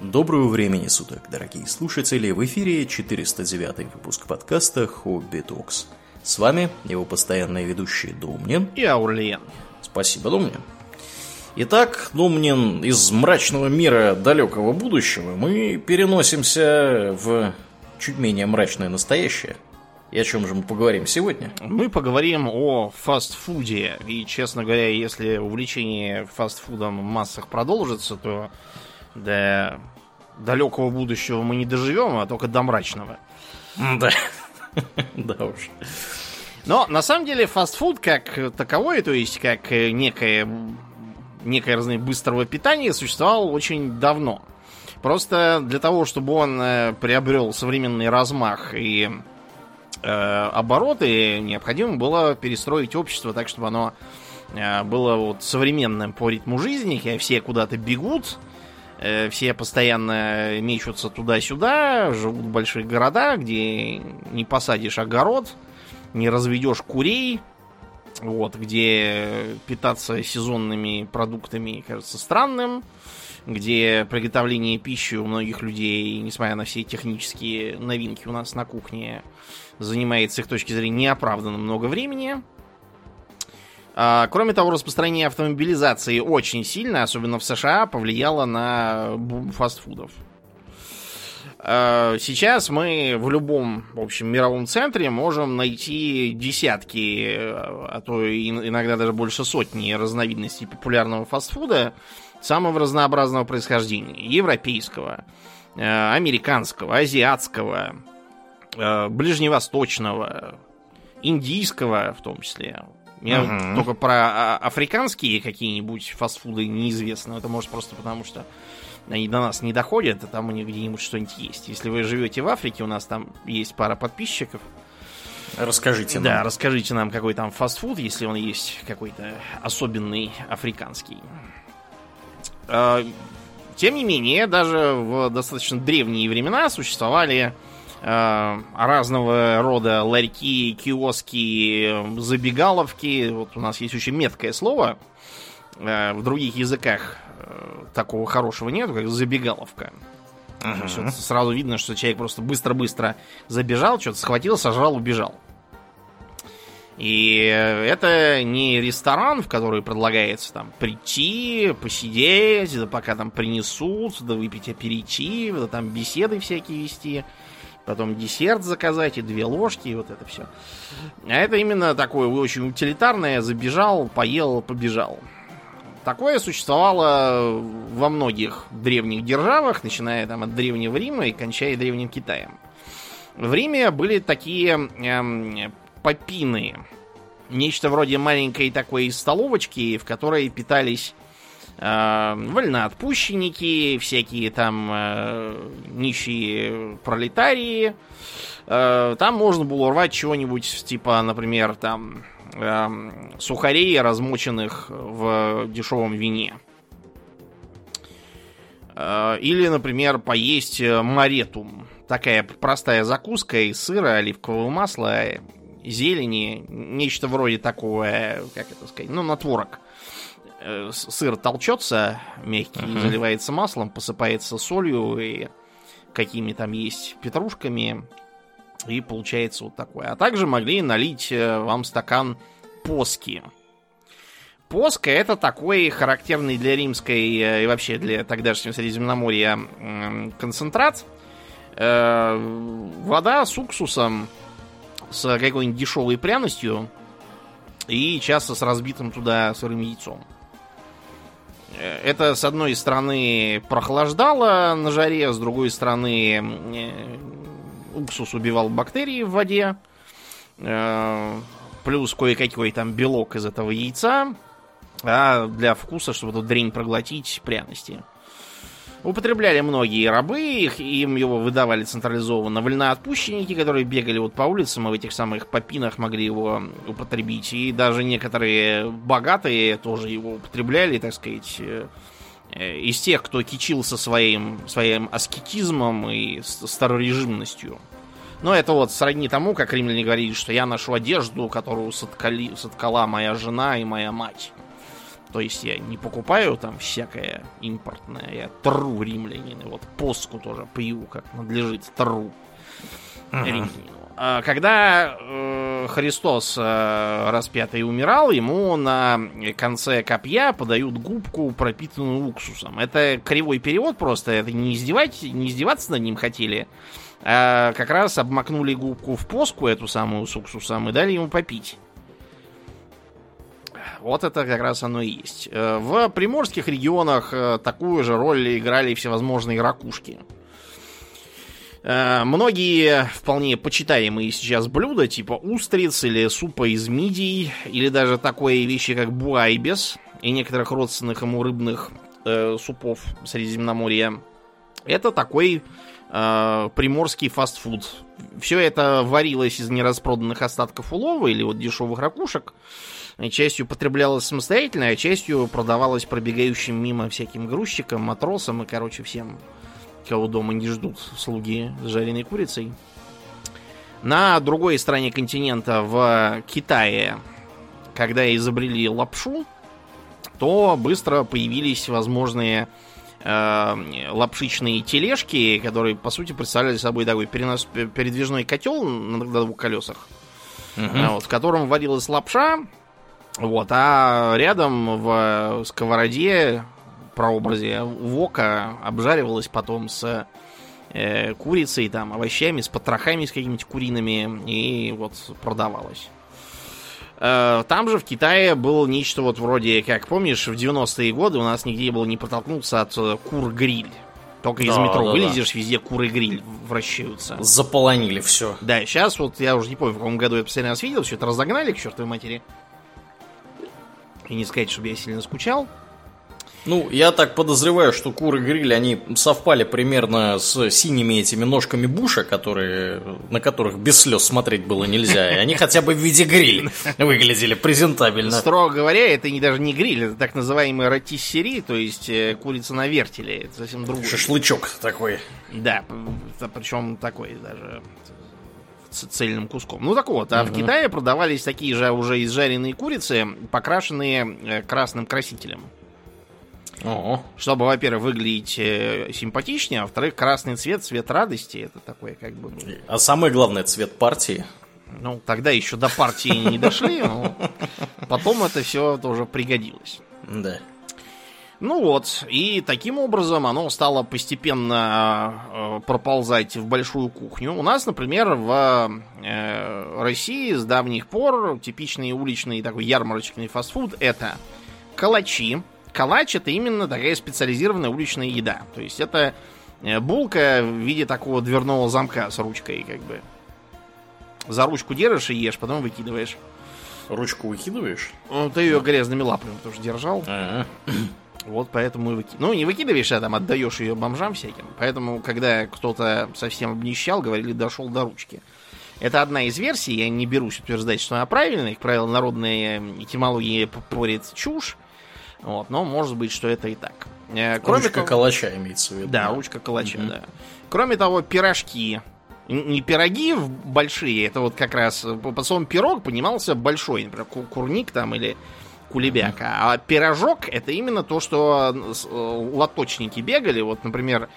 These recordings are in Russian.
Доброго времени суток, дорогие слушатели! В эфире 409 выпуск подкаста «Хобби Токс». С вами его постоянные ведущие Домнин и Аурлиен. Спасибо, Домнин. Итак, Домнин, из мрачного мира далекого будущего мы переносимся в чуть менее мрачное настоящее. И о чем же мы поговорим сегодня? Мы поговорим о фастфуде. И, честно говоря, если увлечение фастфудом в массах продолжится, то до далекого будущего мы не доживем, а только до мрачного. Да. Да уж. Но на самом деле фастфуд как таковой, то есть как некое, некое разное быстрого питания, существовал очень давно. Просто для того, чтобы он э, приобрел современный размах и э, обороты, необходимо было перестроить общество так, чтобы оно э, было вот современным по ритму жизни, и все куда-то бегут, Э, все постоянно мечутся туда-сюда, живут в больших городах, где не посадишь огород, не разведешь курей, вот, где питаться сезонными продуктами кажется странным, где приготовление пищи у многих людей, несмотря на все технические новинки у нас на кухне, занимает с их точки зрения неоправданно много времени. А, кроме того, распространение автомобилизации очень сильно, особенно в США, повлияло на бум фастфудов. А, сейчас мы в любом, в общем, мировом центре можем найти десятки, а то иногда даже больше сотни разновидностей популярного фастфуда самого разнообразного происхождения. Европейского, американского, азиатского, ближневосточного, индийского в том числе. Мне uh-huh. только про а, африканские какие-нибудь фастфуды неизвестно. Это может просто потому, что они до нас не доходят, а там у них где-нибудь что-нибудь есть. Если вы живете в Африке, у нас там есть пара подписчиков. Расскажите нам. Да, расскажите нам, какой там фастфуд, если он есть какой-то особенный африканский. А, тем не менее, даже в достаточно древние времена существовали разного рода ларьки, киоски, забегаловки. Вот у нас есть очень меткое слово. Э, в других языках э, такого хорошего нет, как забегаловка. Uh-huh. Сразу видно, что человек просто быстро-быстро забежал, что-то схватил, сожрал, убежал. И это не ресторан, в который предлагается там прийти, посидеть, да пока там принесут, да выпить аперитив, да там беседы всякие вести потом десерт заказать и две ложки, и вот это все. А это именно такое очень утилитарное, забежал, поел, побежал. Такое существовало во многих древних державах, начиная там от Древнего Рима и кончая Древним Китаем. В Риме были такие эм, попины, нечто вроде маленькой такой столовочки, в которой питались вольноотпущенники, всякие там э, нищие пролетарии. Э, там можно было рвать чего-нибудь, типа, например, там э, сухарей, размоченных в дешевом вине. Э, или, например, поесть маретум. Такая простая закуска из сыра, оливкового масла, зелени, нечто вроде такого, как это сказать, ну, на творог Э, сыр толчется мягкий, uh-huh. заливается маслом, посыпается солью и какими там есть петрушками. И получается вот такое. А также могли налить э, вам стакан поски. Поска это такой характерный для римской э, и вообще для тогдашнего Средиземноморья концентрат. Вода с уксусом, с какой-нибудь дешевой пряностью и часто с разбитым туда сырым яйцом. Это, с одной стороны, прохлаждало на жаре, с другой стороны, э, уксус убивал бактерии в воде. Э, плюс кое-какой там белок из этого яйца. А для вкуса, чтобы эту дрень проглотить, пряности. Употребляли многие рабы, их, им его выдавали централизованно вольноотпущенники, которые бегали вот по улицам и в этих самых попинах могли его употребить. И даже некоторые богатые тоже его употребляли, так сказать, э, из тех, кто кичился своим, своим аскетизмом и старорежимностью. Но это вот сродни тому, как римляне говорили, что я ношу одежду, которую соткали, соткала моя жена и моя мать. То есть я не покупаю там всякое импортное, я тру римлянина. Вот поску тоже пью, как надлежит, тру римлянину. А Когда э, Христос э, распятый умирал, ему на конце копья подают губку, пропитанную уксусом. Это кривой перевод просто, это не, издевать, не издеваться над ним хотели, а как раз обмакнули губку в поску, эту самую с уксусом, и дали ему попить. Вот это как раз оно и есть. Э, В приморских регионах э, такую же роль играли всевозможные ракушки. Э, Многие вполне почитаемые сейчас блюда, типа устриц или супа из мидий, или даже такое вещи, как буайбес и некоторых родственных ему рыбных э, супов Средиземноморья, это такой э, приморский фастфуд. Все это варилось из нераспроданных остатков улова или вот дешевых ракушек. И Частью потреблялось самостоятельно, а частью продавалось пробегающим мимо всяким грузчикам, матросам и, короче, всем, кого дома не ждут слуги с жареной курицей. На другой стороне континента, в Китае, когда изобрели лапшу, то быстро появились возможные э, лапшичные тележки, которые, по сути, представляли собой такой перенос, передвижной котел на двух колесах, а, вот, в котором варилась лапша, вот, а рядом в сковороде прообразе вока обжаривалась потом с э, курицей, там, овощами, с потрохами, с какими-нибудь куриными, и вот продавалась. Э, Там же в Китае было нечто вот вроде, как помнишь, в 90-е годы у нас нигде было не протолкнуться от э, кур-гриль. Только из Да, метро да, вылезешь, везде куры-гриль вращаются. Заполонили все. Да, сейчас вот я уже не помню, в каком году я последний раз видел, все это разогнали к чертовой матери. И не сказать, чтобы я сильно скучал. Ну, я так подозреваю, что куры гриль, они совпали примерно с синими этими ножками Буша, которые, на которых без слез смотреть было нельзя. И они хотя бы в виде гриль выглядели презентабельно. Строго говоря, это не даже не гриль, это так называемый ротиссери, то есть э, курица на вертеле. Это совсем другое. Шашлычок такой. Да, причем такой даже цельным куском. Ну так вот, а в Китае продавались такие же уже изжаренные курицы, покрашенные э, красным красителем. О, Чтобы, во-первых, выглядеть э, симпатичнее, а во-вторых, красный цвет, цвет радости, это такое как бы... ну, а самое главное, цвет партии. Ну, тогда еще до партии не дошли, но потом это все тоже пригодилось. Да. Ну вот, и таким образом оно стало постепенно э, проползать в большую кухню. У нас, например, в э, России с давних пор типичный уличный такой ярмарочный фастфуд это калачи. Калач это именно такая специализированная уличная еда. То есть это э, булка в виде такого дверного замка с ручкой, как бы. За ручку держишь и ешь, потом выкидываешь. Ручку выкидываешь? Ну, ты ее грязными лапами тоже держал. Ага. Вот поэтому и выки... Ну, не выкидываешь, а там отдаешь ее бомжам всяким. Поэтому, когда кто-то совсем обнищал, говорили, дошел до ручки. Это одна из версий, я не берусь утверждать, что она правильная. Как правило, народная этимология порит чушь. Вот, но может быть, что это и так. Э, Кроме Ручка того- калача имеется в виду. Да, ручка калача, да. Кроме того, пирожки. Не пироги большие, это вот как раз э, по- под словом пирог понимался большой, например, ку- курник там или кулебяка. А пирожок это именно то, что э, э, лоточники бегали. Вот, например,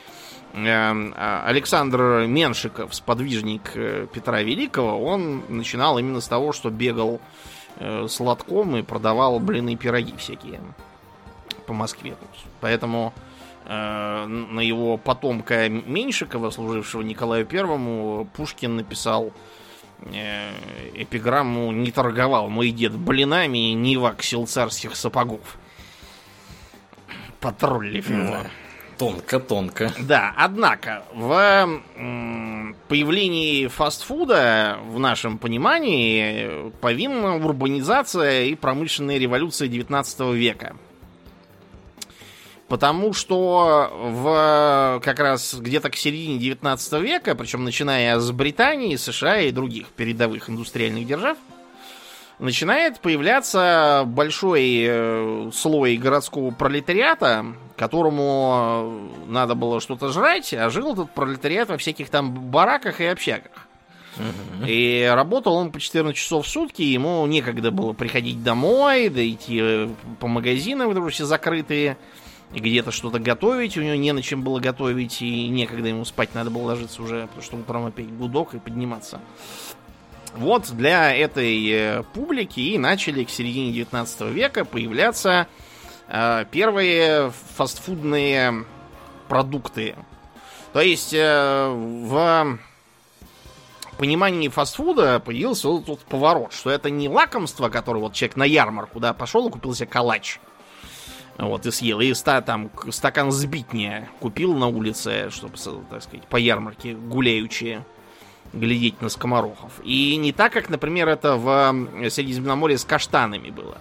эм, а, Александр Меншиков, сподвижник э, Петра Великого, он начинал именно с того, что бегал с лотком и продавал блины и пироги всякие по Москве. тут. Поэтому э, на его потомка Меньшикова, служившего Николаю Первому, Пушкин написал эпиграмму «Не торговал мой дед блинами, не ваксил царских сапогов». Потроллив его. Тонко-тонко. Да, однако, в появлении фастфуда, в нашем понимании, повинна урбанизация и промышленная революция 19 века. Потому что в как раз где-то к середине 19 века, причем начиная с Британии, США и других передовых индустриальных держав, начинает появляться большой э, слой городского пролетариата, которому надо было что-то жрать, а жил этот пролетариат во всяких там бараках и общагах. И работал он по 14 часов в сутки, ему некогда было приходить домой, да идти э, по магазинам, потому что все закрытые, и где-то что-то готовить, у него не на чем было готовить, и некогда ему спать надо было ложиться уже, потому что утром опять гудок и подниматься. Вот для этой э, публики и начали к середине 19 века появляться э, первые фастфудные продукты. То есть э, в понимании фастфуда появился вот тут поворот, что это не лакомство, которое вот человек на ярмарку, да, пошел и купил себе калач. Вот, и съел. И ста, там стакан сбитня купил на улице, чтобы, так сказать, по ярмарке гуляючи глядеть на скоморохов. И не так, как, например, это в Средиземноморье с каштанами было.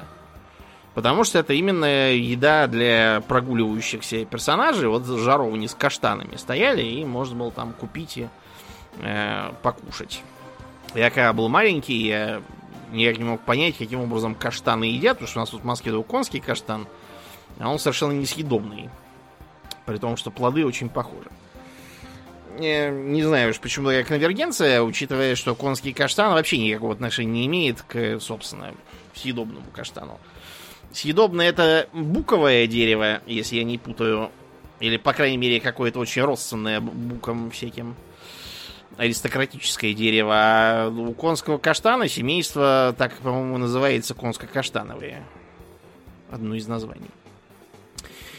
Потому что это именно еда для прогуливающихся персонажей. Вот жаровни с каштанами стояли, и можно было там купить и э, покушать. Я когда был маленький, я никак не мог понять, каким образом каштаны едят, потому что у нас тут в Москве конский каштан, а он совершенно несъедобный. При том, что плоды очень похожи. Не, знаю уж, почему такая конвергенция, учитывая, что конский каштан вообще никакого отношения не имеет к, собственно, съедобному каштану. Съедобное это буковое дерево, если я не путаю. Или, по крайней мере, какое-то очень родственное букам всяким. Аристократическое дерево. А у конского каштана семейство, так, по-моему, называется конско-каштановые. Одно из названий.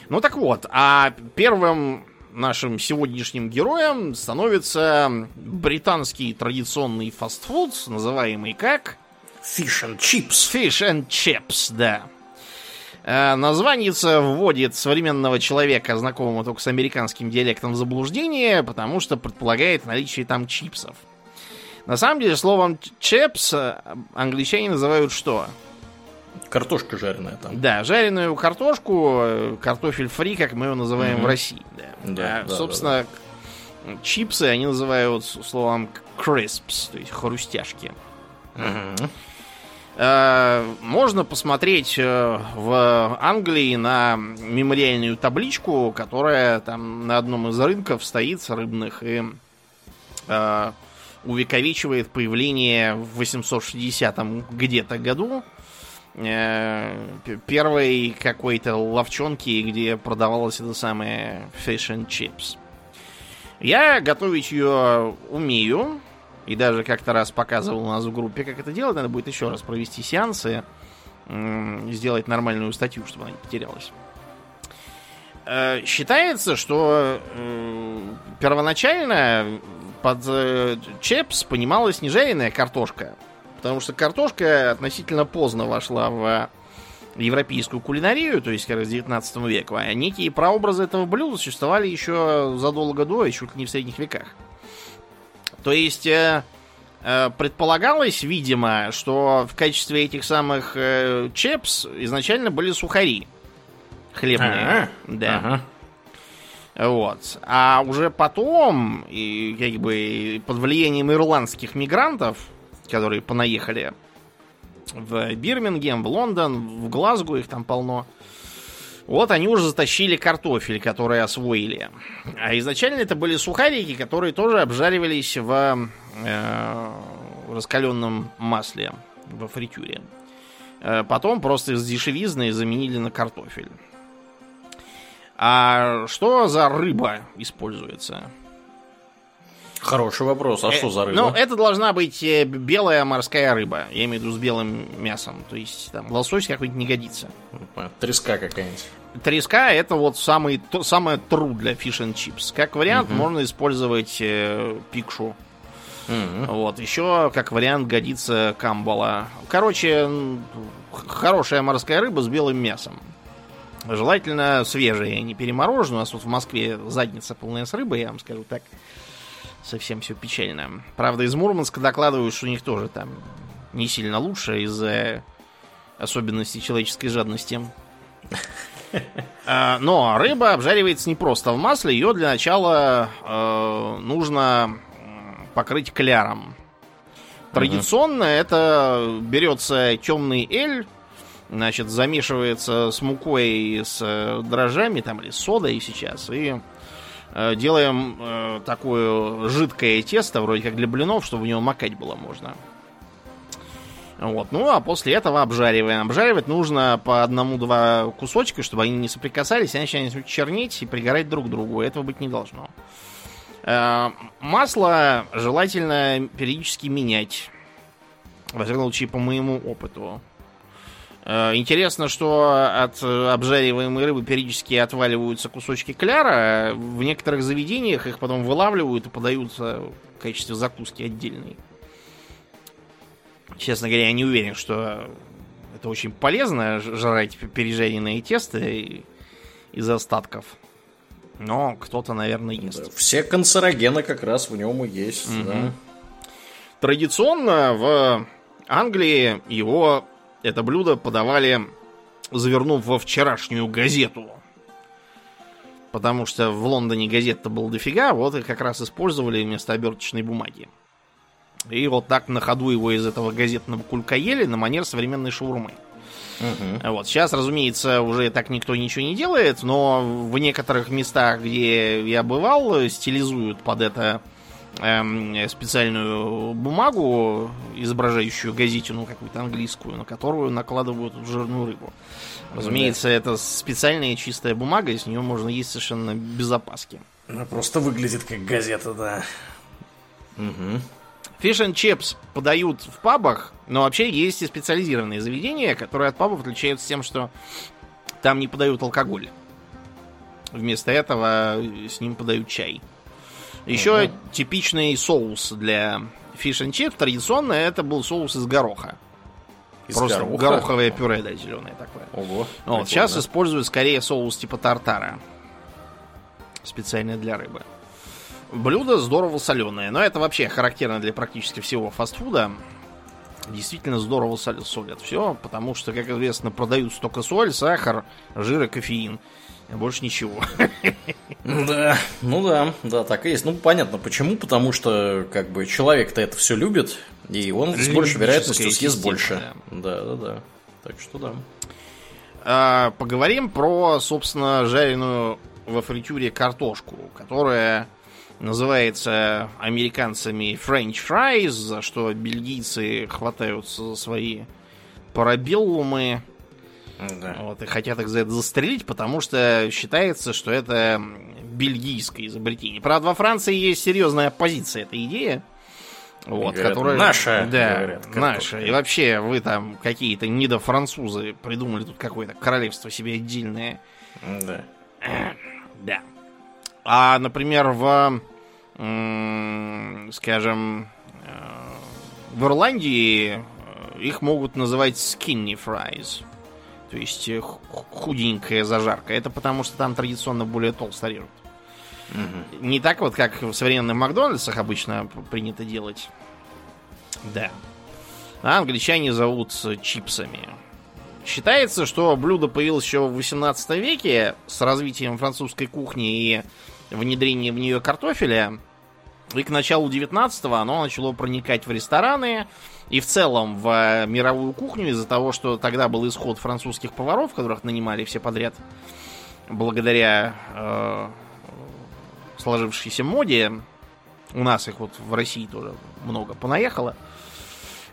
Ну так вот, а первым нашим сегодняшним героем становится британский традиционный фастфуд, называемый как... Fish and chips. Fish and chips, да. Э, названица вводит современного человека, знакомого только с американским диалектом, в заблуждение, потому что предполагает наличие там чипсов. На самом деле, словом чипс э, англичане называют что? Картошка жареная там. Да, жареную картошку, э, картофель фри, как мы его называем угу. в России. Да. Да, а, да, собственно, да, да. чипсы они называют словом crisps, то есть хрустяшки. Угу. Можно посмотреть э, в Англии на мемориальную табличку, которая там на одном из рынков стоит рыбных и э, увековечивает появление в 860 где-то году первой какой-то ловчонки, где продавалось это самое fish and chips. Я готовить ее умею, и даже как-то раз показывал у нас в группе, как это делать. Надо будет еще раз провести сеансы, сделать нормальную статью, чтобы она не потерялась. Э, считается, что э, первоначально под э, чепс понималась не картошка, потому что картошка относительно поздно вошла в европейскую кулинарию, то есть как раз в 19 веку, а некие прообразы этого блюда существовали еще задолго до, еще не в средних веках. То есть э, э, предполагалось, видимо, что в качестве этих самых э, чепс изначально были сухари хлебные. Ага. Да. Ага. Вот. А уже потом, и как бы под влиянием ирландских мигрантов, которые понаехали в Бирмингем, в Лондон, в Глазго, их там полно, вот они уже затащили картофель, который освоили. А изначально это были сухарики, которые тоже обжаривались в э, раскаленном масле, во фритюре. Э, потом просто из дешевизны заменили на картофель. А что за рыба используется? Хороший вопрос. А что за рыба? Ну, это должна быть э, белая морская рыба. Я имею в виду с белым мясом. То есть там лосось какой-нибудь не годится. Треска какая-нибудь. Треска это вот самый, то, самое тру для fish and chips. Как вариант Мгм. можно использовать э, пикшу. Мгм. Вот, еще как вариант годится камбала. Короче, хорошая морская рыба с белым мясом. Желательно свежая, не перемороженная. У нас вот в Москве задница полная с рыбой, я вам скажу так. Совсем все печально. Правда, из Мурманска докладывают, что у них тоже там не сильно лучше из-за особенностей человеческой жадности. А, Но рыба обжаривается не просто в масле, ее для начала э, нужно покрыть кляром. Традиционно это берется темный эль, значит, замешивается с мукой и с э, дрожжами, там, или содой сейчас, и делаем э, такое жидкое тесто, вроде как для блинов, чтобы в него макать было можно. Вот. Ну, а после этого обжариваем. Обжаривать нужно по одному-два кусочка, чтобы они не соприкасались, иначе они начнут чернеть и пригорать друг к другу. Этого быть не должно. Э, масло желательно периодически менять. Во всяком случае, по моему опыту. Э, интересно, что от обжариваемой рыбы периодически отваливаются кусочки кляра. В некоторых заведениях их потом вылавливают и подают в качестве закуски отдельной. Честно говоря, я не уверен, что это очень полезно жрать пережаренные тесто из остатков. Но кто-то, наверное, ест. Да, все канцерогены как раз в нем и есть. Угу. Да. Традиционно в Англии его, это блюдо, подавали, завернув во вчерашнюю газету. Потому что в Лондоне газет-то было дофига, вот и как раз использовали вместо оберточной бумаги. И вот так на ходу его из этого газетного кулька ели на манер современной шаурмы. Угу. Вот. Сейчас, разумеется, уже так никто ничего не делает, но в некоторых местах, где я бывал, стилизуют под это специальную бумагу, изображающую газетину какую-то английскую, на которую накладывают жирную рыбу. Разумеется, да. это специальная чистая бумага, и с нее можно есть совершенно без опаски. Она просто выглядит как газета, да. Угу. Fish and chips подают в пабах, но вообще есть и специализированные заведения, которые от пабов отличаются тем, что там не подают алкоголь. Вместо этого с ним подают чай. Еще угу. типичный соус для fish and chips традиционно это был соус из гороха. Из Просто гороха? гороховое пюре, да, зеленое такое. Ого. Вот, сейчас используют скорее соус типа тартара. Специально для рыбы. Блюдо здорово соленое, но это вообще характерно для практически всего фастфуда. Действительно здорово солят все, потому что, как известно, продают столько соль, сахар, жир и кофеин. Больше ничего. Да, ну да, да, так и есть. Ну, понятно, почему. Потому что, как бы, человек-то это все любит, и он с большей вероятностью съест больше. Да. да, да, да. Так что да. А, поговорим про, собственно, жареную во фритюре картошку, которая называется американцами French fries, за что бельгийцы хватаются за свои парабеллумы. Да. Вот, и хотят их за это застрелить, потому что считается, что это бельгийское изобретение. Правда, во Франции есть серьезная оппозиция этой идеи. Вот, говорят, которая... Наша, да, говорят, наша. И вообще, вы там какие-то недофранцузы придумали тут какое-то королевство себе отдельное. Да. Да. А, например, в скажем, э, в Ирландии э, их могут называть skinny fries. То есть э, худенькая зажарка. Это потому, что там традиционно более толсто режут. Угу. Не так вот, как в современных Макдональдсах обычно принято делать. Да. А англичане зовут чипсами. Считается, что блюдо появилось еще в 18 веке с развитием французской кухни и внедрение в нее картофеля. И к началу 19-го оно начало проникать в рестораны и в целом в э, мировую кухню из-за того, что тогда был исход французских поваров, которых нанимали все подряд, благодаря э, сложившейся моде. У нас их вот в России тоже много понаехало.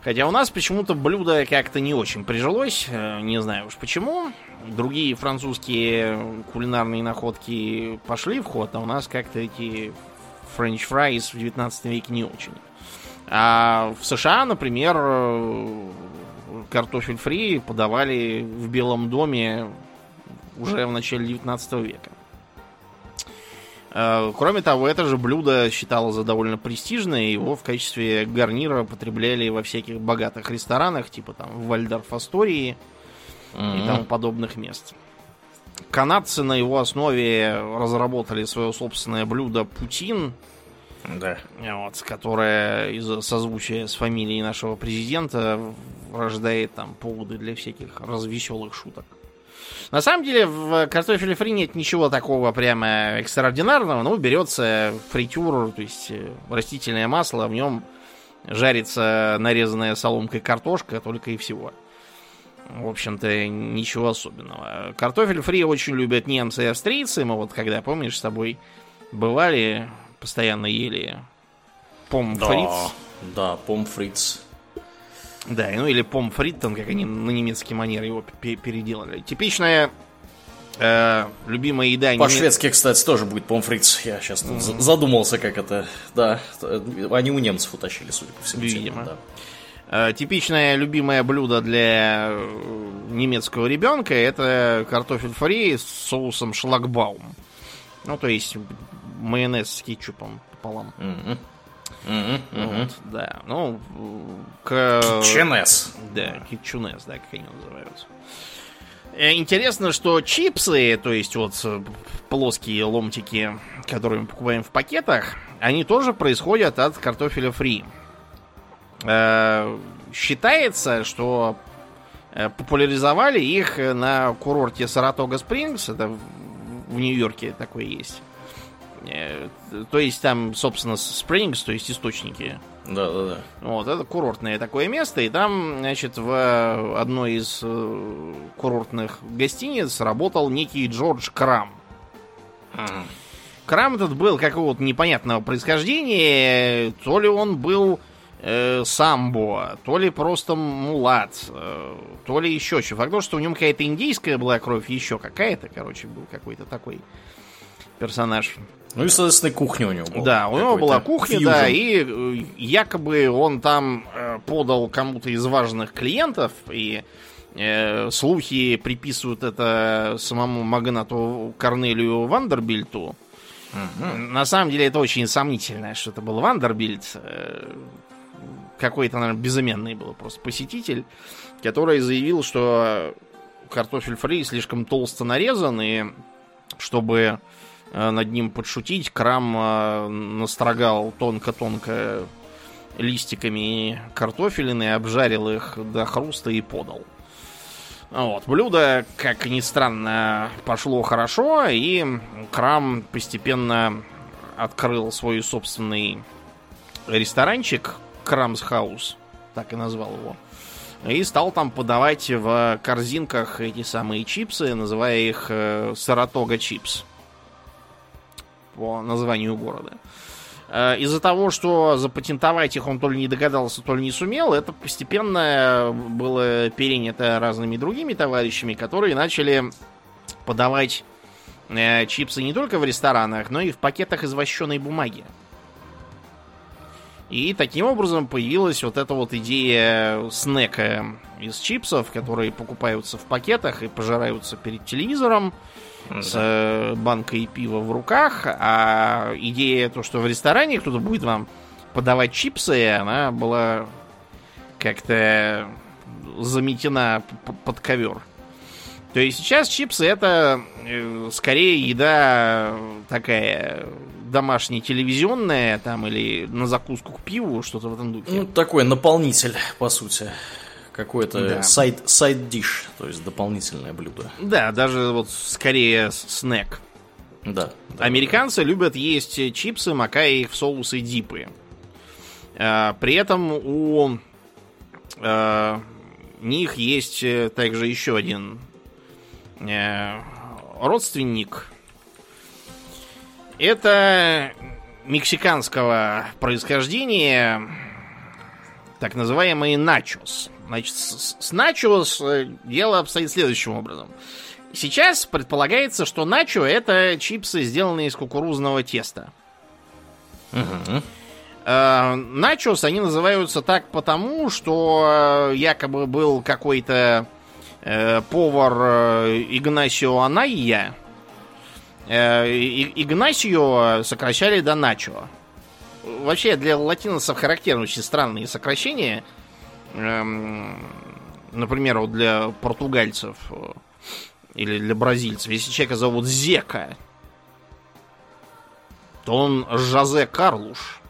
Хотя у нас почему-то блюдо как-то не очень прижилось, э, не знаю уж почему. Другие французские кулинарные находки пошли в ход, а у нас как-то эти french fries в 19 веке не очень. А в США, например, картофель фри подавали в Белом доме уже в начале 19 века. Э, кроме того, это же блюдо считалось за довольно престижное, его в качестве гарнира потребляли во всяких богатых ресторанах, типа там в Вальдорф Астории mm-hmm. и тому подобных мест. Канадцы на его основе разработали свое собственное блюдо Путин. Да. Вот, которое из созвучия с фамилией нашего президента рождает там поводы для всяких развеселых шуток. На самом деле в картофеле фри нет ничего такого прямо экстраординарного. Ну, берется фритюр, то есть э, растительное масло, в нем жарится нарезанная соломкой картошка, только и всего. В общем-то, ничего особенного. Картофель фри очень любят немцы и австрийцы. Мы вот когда, помнишь, с тобой бывали, постоянно ели помфриц. Да, да, помфриц. Да, ну или помфриттон, как они на немецкий манер его пе- переделали. Типичная э, любимая еда... По-шведски, кстати, тоже будет помфриц. Я сейчас тут mm-hmm. задумался, как это... Да, они у немцев утащили, судя по всему. Видимо. Да. Э, типичное любимое блюдо для э, немецкого ребенка это картофель фри с соусом шлагбаум. Ну, то есть майонез с кетчупом пополам. Mm-hmm. Mm-hmm. Вот, да. Ну, к... Китченес. Да, китчунес, да, как они называются. Э, интересно, что чипсы, то есть вот плоские ломтики, которые мы покупаем в пакетах, они тоже происходят от картофеля фри. Э, считается, что э, популяризовали их на курорте Саратога Спрингс, это в Нью-Йорке такое есть. Э, то есть там, собственно, Спрингс, то есть источники. Да, да, да. Вот, это курортное такое место, и там, значит, в одной из курортных гостиниц работал некий Джордж Крам. Mm. Крам этот был какого-то непонятного происхождения, то ли он был э, самбо, то ли просто мулат, э, то ли еще что. Факт то, что у него какая-то индийская была кровь, еще какая-то, короче, был какой-то такой персонаж. Ну и, соответственно, кухня у него была. Да, у него была кухня, фьюжн. да, и э, якобы он там э, подал кому-то из важных клиентов, и э, слухи приписывают это самому магнату Корнелию Вандербильту. Угу. На самом деле это очень сомнительно, что это был Вандербильт. Э, какой-то, наверное, безыменный был просто посетитель, который заявил, что картофель фри слишком толсто нарезан, и чтобы над ним подшутить, Крам э, настрогал тонко-тонко листиками картофелины, обжарил их до хруста и подал. Вот. Блюдо, как ни странно, пошло хорошо, и Крам постепенно открыл свой собственный ресторанчик, Крамс Хаус, так и назвал его. И стал там подавать в корзинках эти самые чипсы, называя их э, Саратога чипс. По названию города. Э, из-за того, что запатентовать их он то ли не догадался, то ли не сумел, это постепенно было перенято разными другими товарищами, которые начали подавать э, чипсы не только в ресторанах, но и в пакетах из вощеной бумаги. И таким образом появилась вот эта вот идея снека из чипсов, которые покупаются в пакетах и пожираются перед телевизором с э, банкой пива в руках. А идея то, что в ресторане кто-то будет вам подавать чипсы, она была как-то заметена под ковер. То есть сейчас чипсы это э, скорее еда такая домашняя телевизионная, там, или на закуску к пиву, что-то в этом духе. Ну, такой наполнитель, по сути. Какой-то да. сайд, сайд диш, то есть дополнительное блюдо. Да, даже вот скорее снэк. Да. да Американцы да. любят есть чипсы, макая их в соусы дипы. А, при этом у а, них есть также еще один Э, родственник. Это мексиканского происхождения так называемый начос. Значит, с, с начос э, дело обстоит следующим образом. Сейчас предполагается, что начо это чипсы, сделанные из кукурузного теста. Угу. начос они называются так потому, что якобы был какой-то э, повар э, Игнасио Анайя. Э, Игнасио сокращали до Начо. Вообще для латиносов характерны очень странные сокращения. Эм, например, вот для португальцев э, или для бразильцев. Если человека зовут Зека, то он Жозе Карлуш.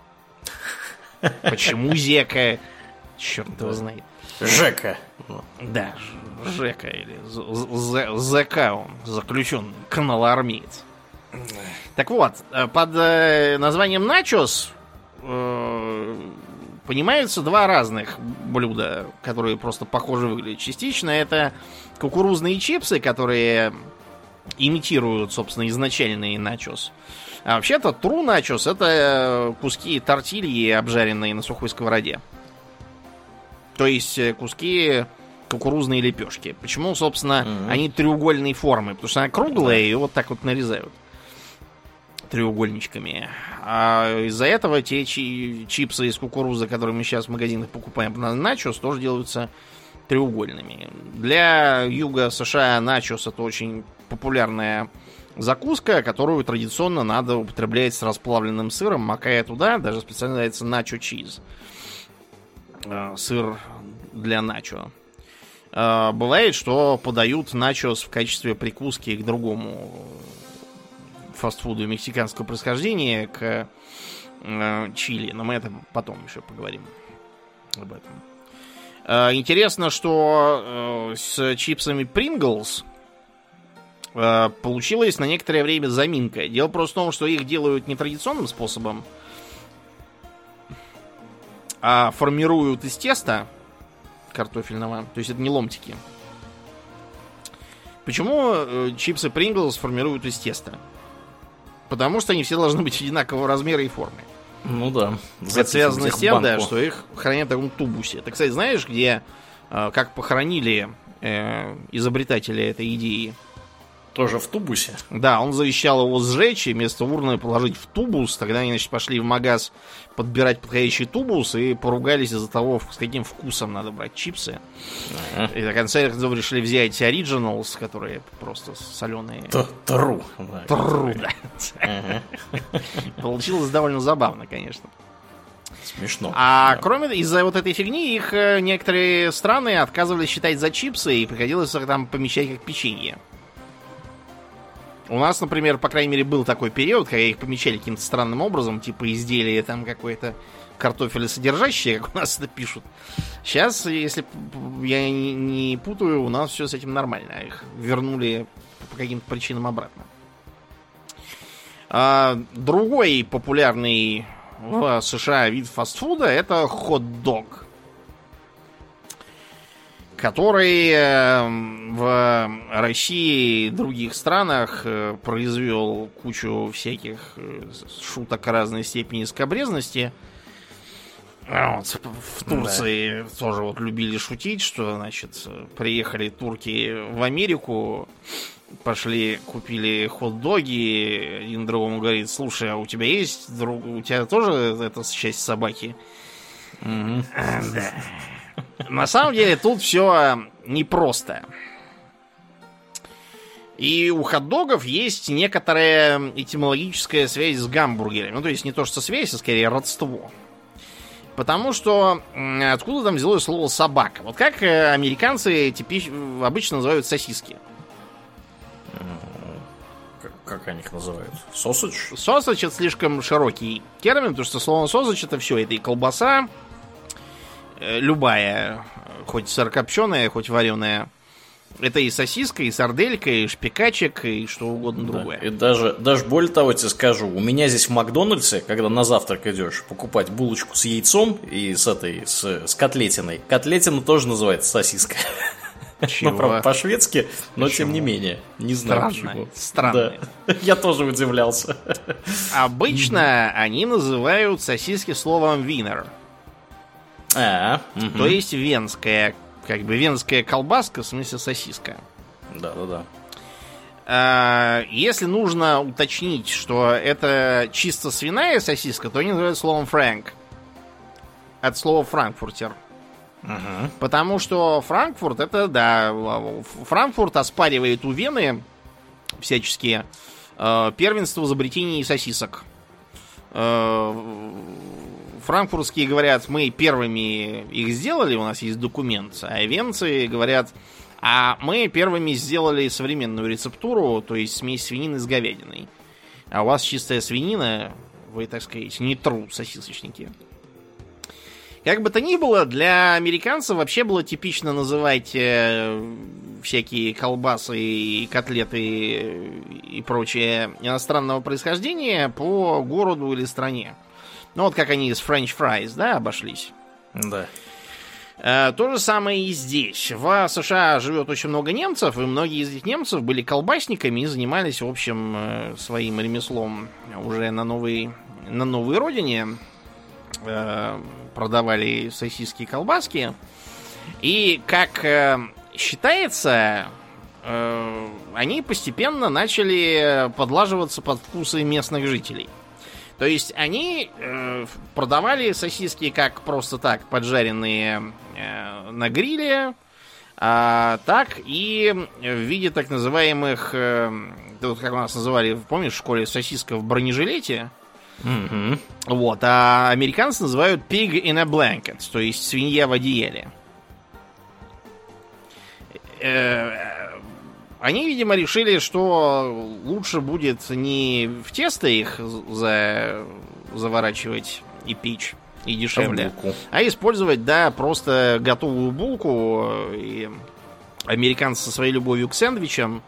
Почему Зека? Черт его знает. Жека. Да, Жека или ЗК он, заключенный, каналоармеец. Так вот, э, под э, названием начос понимаются два разных блюда, которые просто похожи выглядят. Частично это кукурузные чипсы, которые имитируют, собственно, изначальный начос. А вообще-то true начос это э, куски тортильи, обжаренные на сухой сковороде. То есть э, куски кукурузные лепешки. Почему, собственно, mm-hmm. они треугольной формы? Потому что она круглая, и вот так вот нарезают треугольничками. А из-за этого те чипсы из кукурузы, которые мы сейчас в магазинах покупаем на начос, тоже делаются треугольными. Для юга США начос это очень популярная закуска, которую традиционно надо употреблять с расплавленным сыром, макая туда, даже специально называется начо чиз. Сыр для начо. Бывает, что подают начос в качестве прикуски к другому фастфуду мексиканского происхождения, к э, чили. Но мы это потом еще поговорим об этом. Э, интересно, что э, с чипсами Pringles э, получилась на некоторое время заминка. Дело просто в том, что их делают нетрадиционным способом, а формируют из теста картофельного. То есть это не ломтики. Почему э, чипсы Pringles формируют из теста? Потому что они все должны быть одинакового размера и формы. Ну да. Это связано с тем, да, что их хранят в таком тубусе. Ты, кстати, знаешь, где, э, как похоронили э, изобретателя этой идеи? Тоже в тубусе? Да, он завещал его сжечь и вместо урны положить в тубус. Тогда они, значит, пошли в магаз подбирать подходящий тубус и поругались из-за того, с каким вкусом надо брать чипсы. Uh-huh. И до конца концов решили взять Originals, которые просто соленые. Тру. Тру, да. Получилось довольно забавно, конечно. Смешно. А да. кроме из-за вот этой фигни их э, некоторые страны отказывались считать за чипсы и приходилось их там помещать как печенье. У нас, например, по крайней мере, был такой период, когда их помечали каким-то странным образом, типа изделие там какое-то картофелесодержащее, как у нас это пишут. Сейчас, если я не, не путаю, у нас все с этим нормально. Их вернули по каким-то причинам обратно. А, другой популярный в США вид фастфуда это хот-дог который эм, в России и других странах э, произвел кучу всяких э, шуток разной степени скобрезности. А вот, в Турции да. тоже вот любили шутить, что, значит, приехали турки в Америку, пошли, купили хот-доги, один другому говорит, слушай, а у тебя есть друг, у тебя тоже это часть собаки? Угу. Да. На самом деле тут все непросто. И у хот-догов есть некоторая этимологическая связь с гамбургерами. Ну, то есть не то, что связь, а скорее родство. Потому что откуда там взялось слово собака? Вот как э, американцы типич... обычно называют сосиски? Как они их называют? Сосач? Сосач это слишком широкий термин, потому что слово сосач это все. Это и колбаса, Э, любая, хоть сырокопченая, хоть вареная. Это и сосиска, и сарделька, и шпикачек, и что угодно да, другое. И даже, даже более того тебе скажу, у меня здесь в Макдональдсе, когда на завтрак идешь покупать булочку с яйцом и с этой, с, с котлетиной, котлетина тоже называется сосиска. Чего? Ну, правда, по-шведски, но почему? тем не менее. Не знаю Странно. почему. Странно. Да. Я тоже удивлялся. Обычно они называют сосиски словом винер. А, угу. То есть венская, как бы венская колбаска, в смысле сосиска. Да, да, да. А, если нужно уточнить, что это чисто свиная сосиска, то они называют словом фрэнк. От слова франкфуртер. Угу. Потому что Франкфурт это, да, Франкфурт оспаривает у Вены всяческие э, первенство в изобретении сосисок. Э, франкфуртские говорят, мы первыми их сделали, у нас есть документ, а венцы говорят, а мы первыми сделали современную рецептуру, то есть смесь свинины с говядиной. А у вас чистая свинина, вы, так сказать, не тру сосисочники. Как бы то ни было, для американцев вообще было типично называть э, всякие колбасы и котлеты и прочее иностранного происхождения по городу или стране. Ну вот как они с French fries, да, обошлись. Да. Э, то же самое и здесь. В США живет очень много немцев, и многие из этих немцев были колбасниками и занимались, в общем, э, своим ремеслом уже на новой, на новой родине. Э, продавали сосиски и колбаски. И, как считается, они постепенно начали подлаживаться под вкусы местных жителей. То есть они э, продавали сосиски как просто так, поджаренные э, на гриле, а, так и в виде так называемых, э, вот как у нас называли, помнишь, в школе сосиска в бронежилете? Mm-hmm. Вот, а американцы называют pig in a blanket, то есть свинья в одеяле. Э, они, видимо, решили, что лучше будет не в тесто их за... заворачивать и печь, и дешевле, а, а использовать, да, просто готовую булку. И американцы со своей любовью к сэндвичам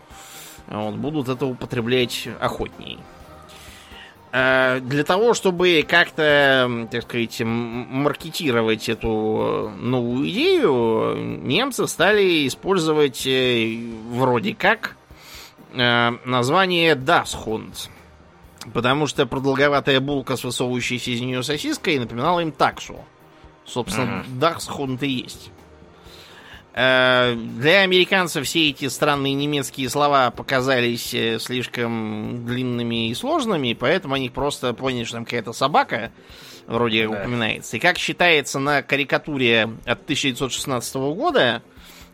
вот, будут это употреблять охотнее. Э, для того, чтобы как-то, так сказать, маркетировать эту новую идею, немцы стали использовать э, вроде как э, название Дасхунд. Потому что продолговатая булка с высовывающейся из нее сосиской напоминала им таксу. Собственно. Дасхунд и есть. Э, для американцев все эти странные немецкие слова показались э, слишком длинными и сложными, поэтому они просто поняли, что там какая-то собака вроде да. упоминается. И как считается на карикатуре от 1916 года,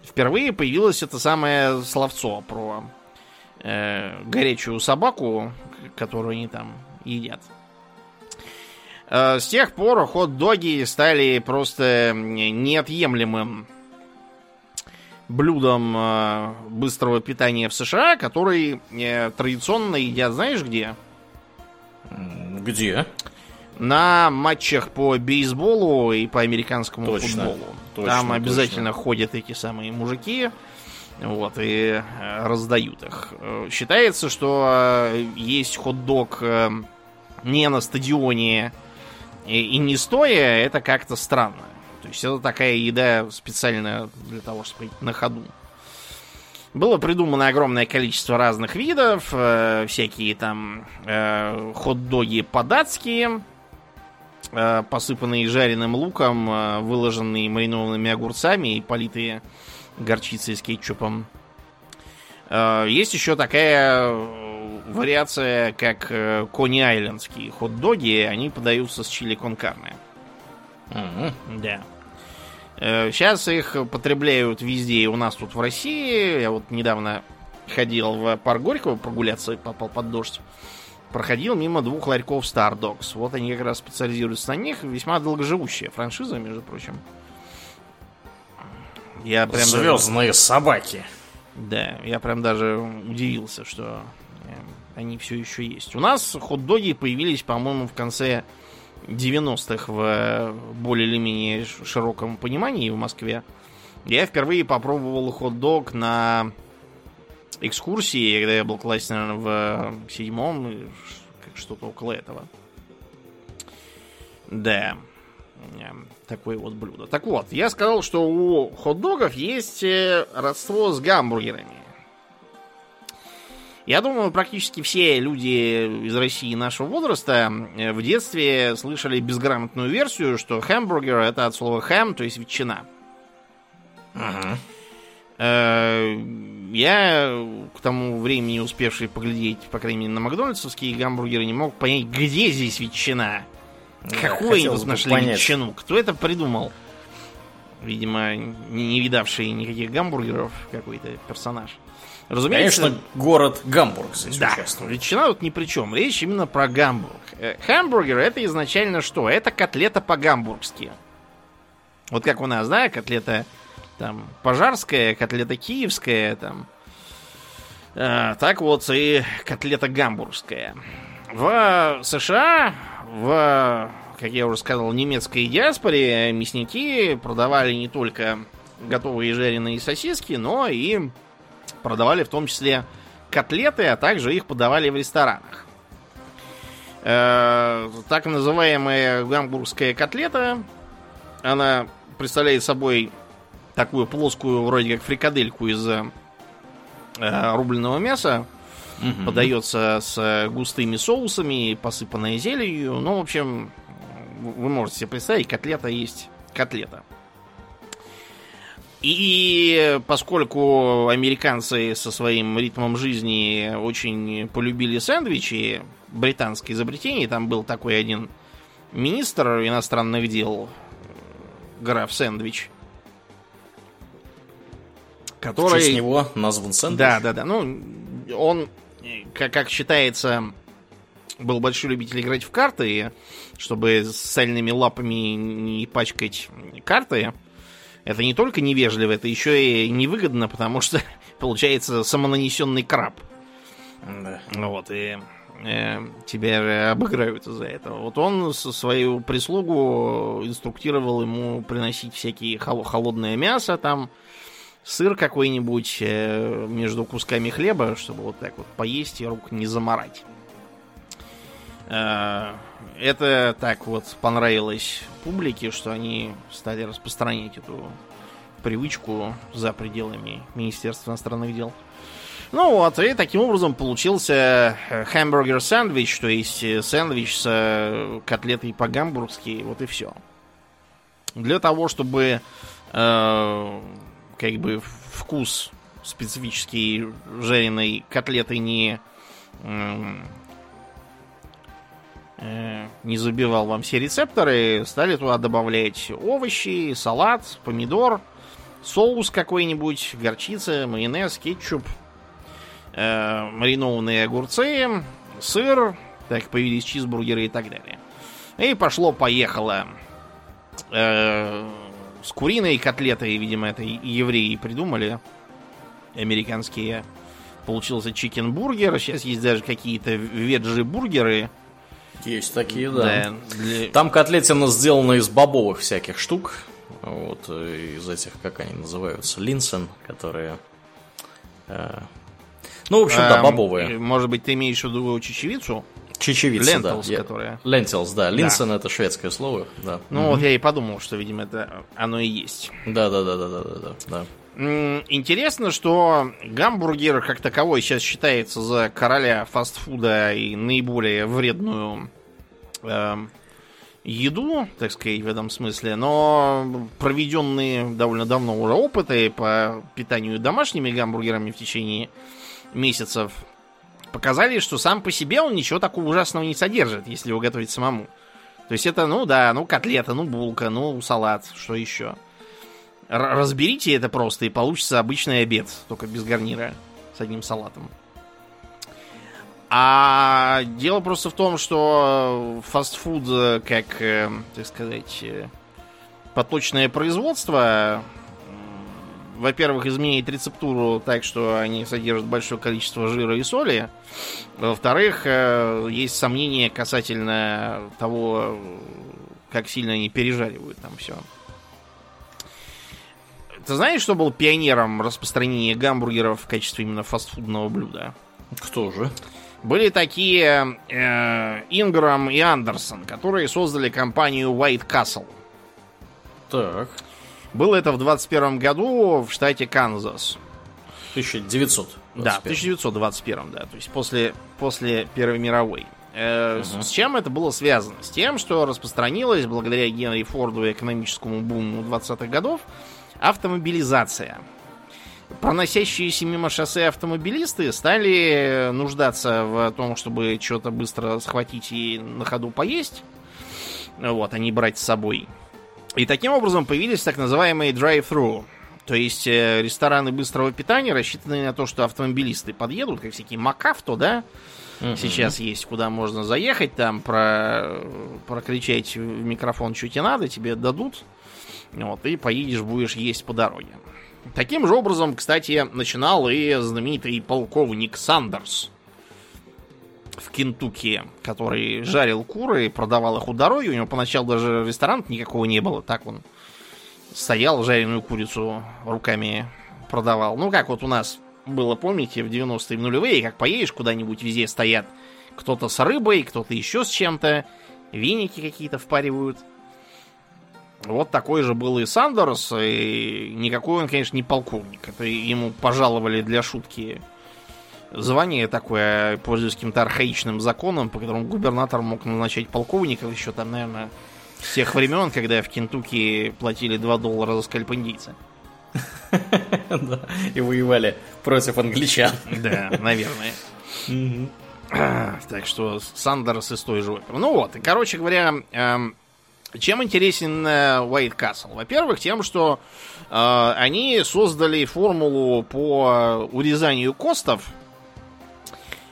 впервые появилось это самое словцо про э, горячую собаку, которую они там едят. Э, с тех пор хот-доги стали просто неотъемлемым блюдом э, быстрого питания в США, который э, традиционно едят, знаешь где? Где? На матчах по бейсболу и по американскому точно, футболу. Точно, Там обязательно точно. ходят эти самые мужики. Вот, и э, раздают их. Считается, что есть хот-дог не на стадионе и не стоя, это как-то странно. То есть это такая еда специально для того, чтобы на ходу. Было придумано огромное количество разных видов, э, всякие там э, хот-доги по-датски, э, посыпанные жареным луком, э, выложенные маринованными огурцами и политые горчицей с кетчупом. Э, есть еще такая вариация, как э, кони-айлендские хот-доги, они подаются с чили кон карне. Угу. Да. Сейчас э, их потребляют везде, у нас тут в России. Я вот недавно ходил в парк Горького прогуляться, попал под дождь. Проходил мимо двух ларьков Star Dogs. Вот они как раз специализируются на них. Весьма долгоживущая франшиза, между прочим. Я прям Звездные даже... собаки. Да, я прям даже удивился, что э, они все еще есть. У нас хот-доги появились, по-моему, в конце 90-х в э, более или менее широком понимании в Москве, я впервые попробовал хот-дог на экскурсии, когда я был классе, наверное, в седьмом, что-то около этого. Да. Такое вот блюдо. Так вот, я сказал, что у хот-догов есть э, родство с гамбургерами. Я думаю, практически все люди из России нашего возраста э, в детстве слышали безграмотную версию, что хэмбургер это от слова хэм, то есть ветчина. Ага. Э, я к тому времени успевший поглядеть, по крайней мере, на макдональдсовские гамбургеры, не мог понять, где здесь ветчина. Какую они тут нашли понять. ветчину? Кто это придумал? Видимо, не видавший никаких гамбургеров какой-то персонаж. Разумеется, Конечно, город Гамбург здесь да, участвует. Ветчина тут ни при чем. Речь именно про Гамбург. Э, хамбургер это изначально что? Это котлета по-гамбургски. Вот как у нас, да, котлета там пожарская, котлета киевская, там. А, так вот и котлета гамбургская. В США, в, как я уже сказал, немецкой диаспоре мясники продавали не только готовые жареные сосиски, но и продавали в том числе котлеты, а также их подавали в ресторанах. Э, так называемая гамбургская котлета, она представляет собой такую плоскую, вроде как фрикадельку из э, рубленого мяса. Мгм. Подается с густыми соусами, посыпанная зеленью. Ну, в общем, вы можете себе представить, котлета есть котлета. И поскольку американцы со своим ритмом жизни очень полюбили сэндвичи, британское изобретение, там был такой один министр иностранных дел, граф Сэндвич, В который... честь него назван сэндвич. Да, да, да. Ну, он, э, как, как считается, был большой любитель играть в карты, чтобы с сальными лапами не пачкать карты. Это не только невежливо, это еще и невыгодно, потому что получается самонанесенный краб. Да. Вот, и э, тебя обыграют из-за этого. Вот он свою прислугу инструктировал ему приносить всякие хол- холодное мясо, там сыр какой-нибудь э, между кусками хлеба, чтобы вот так вот поесть и рук не заморать. Э, Это так вот понравилось публике, что они стали распространять эту привычку за пределами Министерства иностранных дел. Ну вот, и таким образом получился э, хамбургер сэндвич, то есть э, сэндвич с э, котлетой по-гамбургски, вот и все. Для того, чтобы э, как бы вкус специфический жареной котлеты не э, не забивал вам все рецепторы, стали туда добавлять овощи, салат, помидор, соус какой-нибудь, горчица, майонез, кетчуп, э, маринованные огурцы, сыр, так появились чизбургеры и так далее. И пошло-поехало. Э, с куриной котлетой, видимо, это евреи придумали. Американские. Получился чикенбургер. Сейчас есть даже какие-то веджи-бургеры. Есть такие, да. для- Там котлетина сделана из бобовых всяких штук. Вот, э, из этих, как они называются, линсен, которые... э, Ну, в общем, да, Эм, бобовые. Может быть, ты имеешь в виду чечевицу? Чечевица, да. Lentils, Я- которая. Lentils, да. Линсен это шведское слово, да. Ну, вот я и подумал, что, видимо, это оно и есть. Да, да, да, да, да, да, да. Интересно, что гамбургер как таковой сейчас считается за короля фастфуда и наиболее вредную эм, еду, так сказать, в этом смысле, но проведенные довольно давно уже опыты по питанию домашними гамбургерами в течение месяцев показали, что сам по себе он ничего такого ужасного не содержит, если его готовить самому. То есть это, ну да, ну котлета, ну булка, ну салат, что еще. Разберите это просто, и получится обычный обед, только без гарнира, с одним салатом. А дело просто в том, что фастфуд, э, как, э, так сказать, э, поточное производство, во-первых, изменяет рецептуру так, что они содержат большое количество жира и соли. Во-вторых, есть сомнения касательно того, как сильно они пережаривают там все. Ты знаешь, что был пионером распространения гамбургеров в качестве именно фастфудного блюда? Кто же? Были такие э, Инграм и Андерсон, которые создали компанию White Castle. Так, Было это в 21 году в штате Канзас. 1900. Да, в 1921, да, то есть после, после Первой мировой. Э, с- С чем это было связано? С тем, что распространилась благодаря Генри Форду и экономическому буму 20-х годов автомобилизация. Проносящиеся мимо шоссе автомобилисты стали нуждаться в том, чтобы что-то быстро схватить и на ходу поесть. Вот, а не брать с собой. И таким образом появились так называемые drive-thru. То есть э, рестораны быстрого питания, рассчитанные на то, что автомобилисты подъедут, как всякие Макафто, да? Сейчас есть, куда можно заехать, там про, прокричать в микрофон, что тебе надо, тебе дадут. Вот, и поедешь, будешь есть по дороге. Таким же образом, кстати, начинал и знаменитый полковник Сандерс в Кентукки, который жарил куры и продавал их у дороги. У него поначалу даже ресторана никакого не было. Так он стоял, жареную курицу руками продавал. Ну, как вот у нас было, помните, в 90-е, в нулевые, как поедешь куда-нибудь, везде стоят кто-то с рыбой, кто-то еще с чем-то, веники какие-то впаривают. Вот такой же был и Сандерс, и никакой он, конечно, не полковник. Это ему пожаловали для шутки звание такое, пользуясь каким-то архаичным законом, по которому губернатор мог назначать полковников еще там, наверное, с тех времен, когда в Кентукки платили 2 доллара за скальп индийца. И воевали против англичан. Да, наверное. Так что Сандерс из той же оперы. Ну вот, и, короче говоря, эм, чем интересен Уайт Касл? Во-первых, тем, что э, они создали формулу по урезанию костов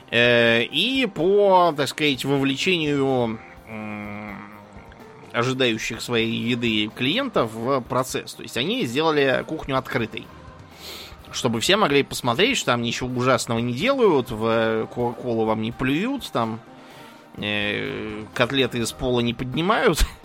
э, и по, так сказать, вовлечению э, ожидающих своей еды клиентов в процесс. То есть они сделали кухню открытой. Чтобы все могли посмотреть, что там ничего ужасного не делают, в Кока-Колу вам не плюют, там э, котлеты из пола не поднимают.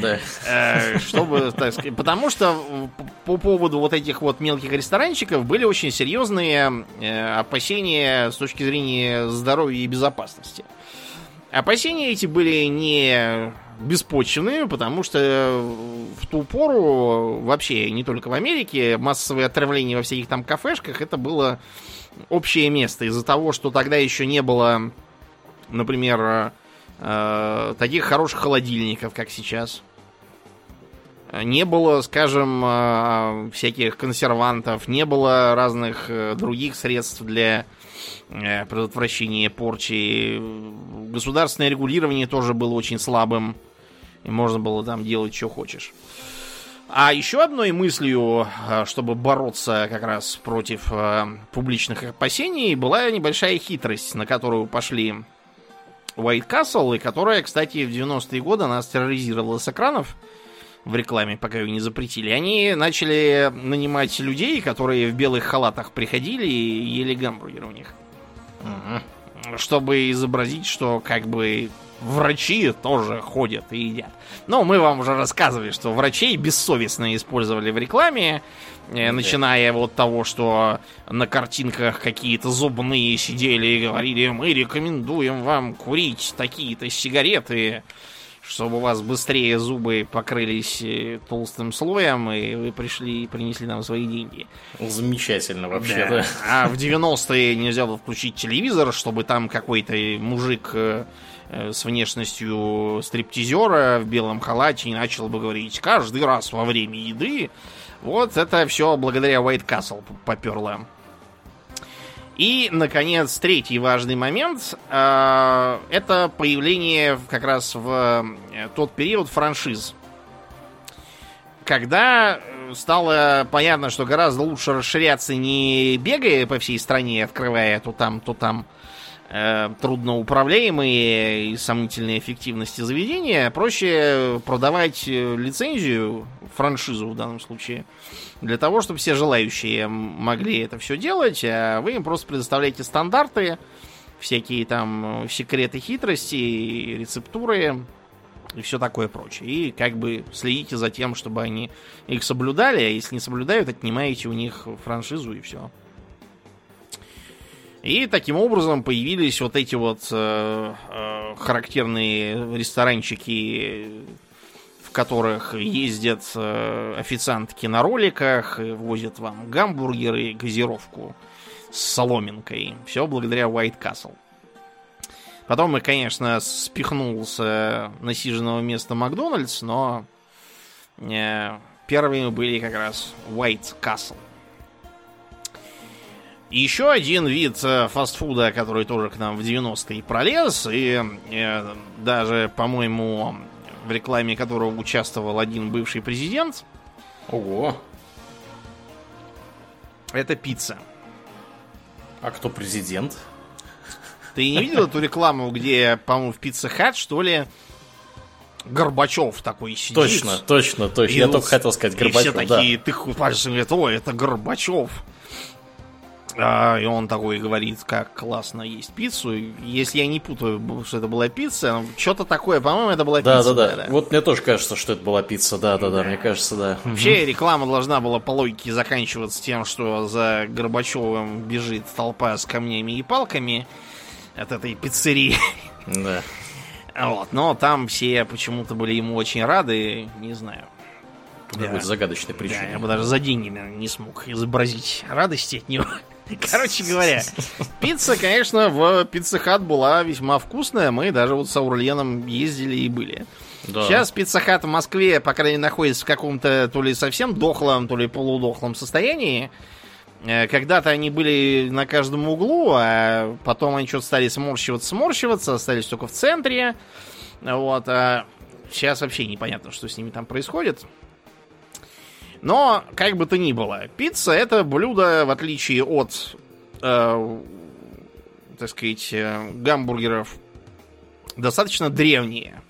Да. Э, чтобы, так сказать, потому что по поводу вот этих вот мелких ресторанчиков были очень серьезные э, опасения с точки зрения здоровья и безопасности. Опасения эти были не беспочвенными, потому что в ту пору вообще не только в Америке массовые отравления во всяких там кафешках это было общее место из-за того, что тогда еще не было, например, таких хороших холодильников, как сейчас. Не было, скажем, э, всяких консервантов, не было разных э, других средств для э, предотвращения порчи. Государственное регулирование тоже было очень слабым. И можно было там делать, что хочешь. А еще одной мыслью, чтобы бороться как раз против публичных опасений, была небольшая хитрость, на которую пошли White Castle, и которая, кстати, в 90-е годы нас терроризировала с экранов в рекламе, пока ее не запретили. Они начали нанимать людей, которые в белых халатах приходили и ели гамбургеры у них. Угу. Чтобы изобразить, что как бы врачи тоже ходят и едят. Но мы вам уже рассказывали, что врачей бессовестно использовали в рекламе, э, начиная вот того, что на картинках какие-то зубные сидели и говорили, мы рекомендуем вам курить такие-то сигареты, чтобы у вас быстрее зубы покрылись э, толстым слоем, и вы пришли и принесли нам свои деньги. Замечательно вообще, да. да. А в 90-е нельзя было включить телевизор, чтобы там какой-то мужик Э, с внешностью стриптизера в белом халате и начал бы говорить каждый раз во время еды. Вот это все благодаря White Castle поперло. И, наконец, третий важный момент э, это появление как раз в э, тот период франшиз. Когда стало понятно, что гораздо лучше расширяться не бегая по всей стране, открывая то там, то там э, трудноуправляемые и сомнительной эффективности заведения, проще продавать э, лицензию, франшизу в данном случае, для того, чтобы все желающие могли это все делать, а вы им просто предоставляете стандарты, всякие там секреты хитрости, рецептуры и все такое прочее. И как бы следите за тем, чтобы они их соблюдали, а если не соблюдают, отнимаете у них франшизу и все. И таким образом появились вот эти вот э, э, характерные ресторанчики, в которых ездят э, официантки на роликах, и возят вам гамбургеры, газировку с соломинкой. Все благодаря White Castle. Потом мы, конечно, спихнул с насиженного места Макдональдс, но э, первыми были как раз White Castle. Еще один вид э, фастфуда, который тоже к нам в 90-е пролез, и э, даже, по-моему, в рекламе которого участвовал один бывший президент. Ого! Это пицца. А кто президент? Ты не видел эту рекламу, где, по-моему, в Пицца Хат, что ли, Горбачев такой сидит. Точно, точно, точно. Я только хотел сказать Горбачев. И все такие, да. ты пальцем говорят, ой, это Горбачев. А, и он такой говорит, как классно есть пиццу. Если я не путаю, что это была пицца, что-то такое, по-моему, это была да, пицца. Да, да, да. Вот мне тоже кажется, что это была пицца. Да, да, да, мне кажется, да. Вообще реклама должна была по логике заканчиваться тем, что за Горбачевым бежит толпа с камнями и палками от этой пиццерии. Да. Вот, но там все почему-то были ему очень рады, не знаю. По какой-то загадочной причине. Да, я бы даже за деньги, не смог изобразить радости от него. Короче говоря, пицца, конечно, в Пицца Хат была весьма вкусная. Мы даже вот с Аурленом ездили и были. Да. Сейчас Пицца Хат в Москве, по крайней мере, находится в каком-то то ли совсем дохлом, то ли полудохлом состоянии. Э, когда-то они были на каждом углу, а потом они что-то стали сморщиваться, сморщиваться, остались только в центре. Вот, а сейчас вообще непонятно, что с ними там происходит. Но, как бы то ни было, пицца это блюдо, в отличие от, э, так сказать, э, гамбургеров, достаточно древнее.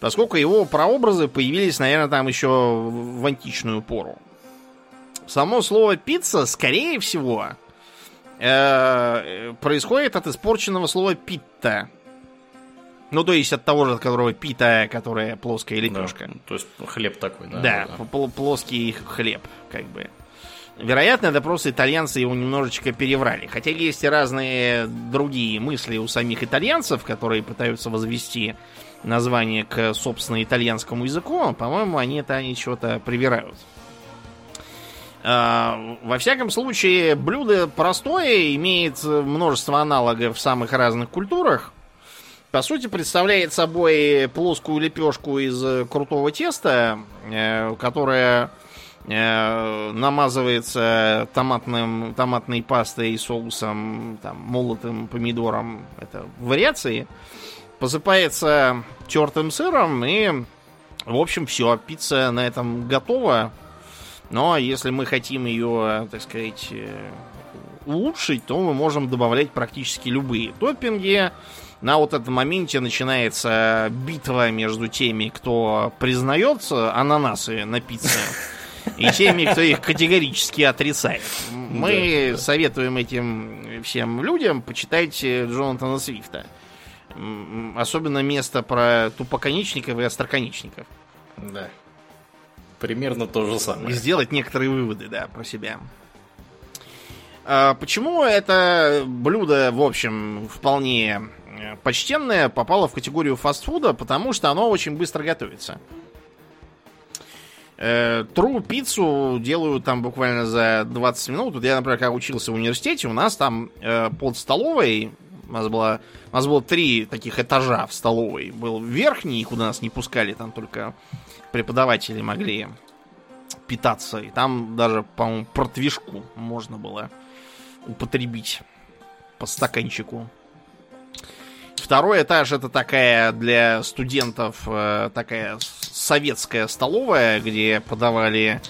Поскольку его прообразы появились, наверное, там еще в античную пору. Само слово пицца, скорее всего, э, происходит от испорченного слова питта, ну, то есть от того же, от которого пита, которая плоская лепешка. Да, то есть хлеб такой, да? Да, да. плоский хлеб, как бы. Вероятно, это просто итальянцы его немножечко переврали. Хотя есть и разные другие мысли у самих итальянцев, которые пытаются возвести название к, собственно, итальянскому языку. По-моему, они это они чего-то привирают. А, во всяком случае, блюдо простое, имеет множество аналогов в самых разных культурах. По сути, представляет собой плоскую лепешку из э, крутого теста, э, которая э, намазывается томатным, томатной пастой и соусом, там, молотым помидором, это вариации, посыпается тертым сыром и, в общем, все, пицца на этом готова. Но если мы хотим ее, так сказать, улучшить, то мы можем добавлять практически любые топпинги, на вот этом моменте начинается битва между теми, кто признается ананасы на пицце, и теми, кто их категорически отрицает. Мы да, советуем этим всем людям почитать Джонатана Свифта. Особенно место про тупоконечников и остроконечников. Да. Примерно то же самое. И сделать некоторые выводы, да, про себя. А почему это блюдо, в общем, вполне Э, почтенное попало в категорию фастфуда, потому что оно очень быстро готовится. Э, тру пиццу делаю там буквально за 20 минут. Вот я, например, когда учился в университете, у нас там э, под столовой у нас, было, у нас было три таких этажа в столовой. Был верхний, куда нас не пускали, там только преподаватели могли питаться. И там даже, по-моему, протвишку можно было употребить по стаканчику. Второй этаж это такая для студентов э, такая советская столовая, где подавали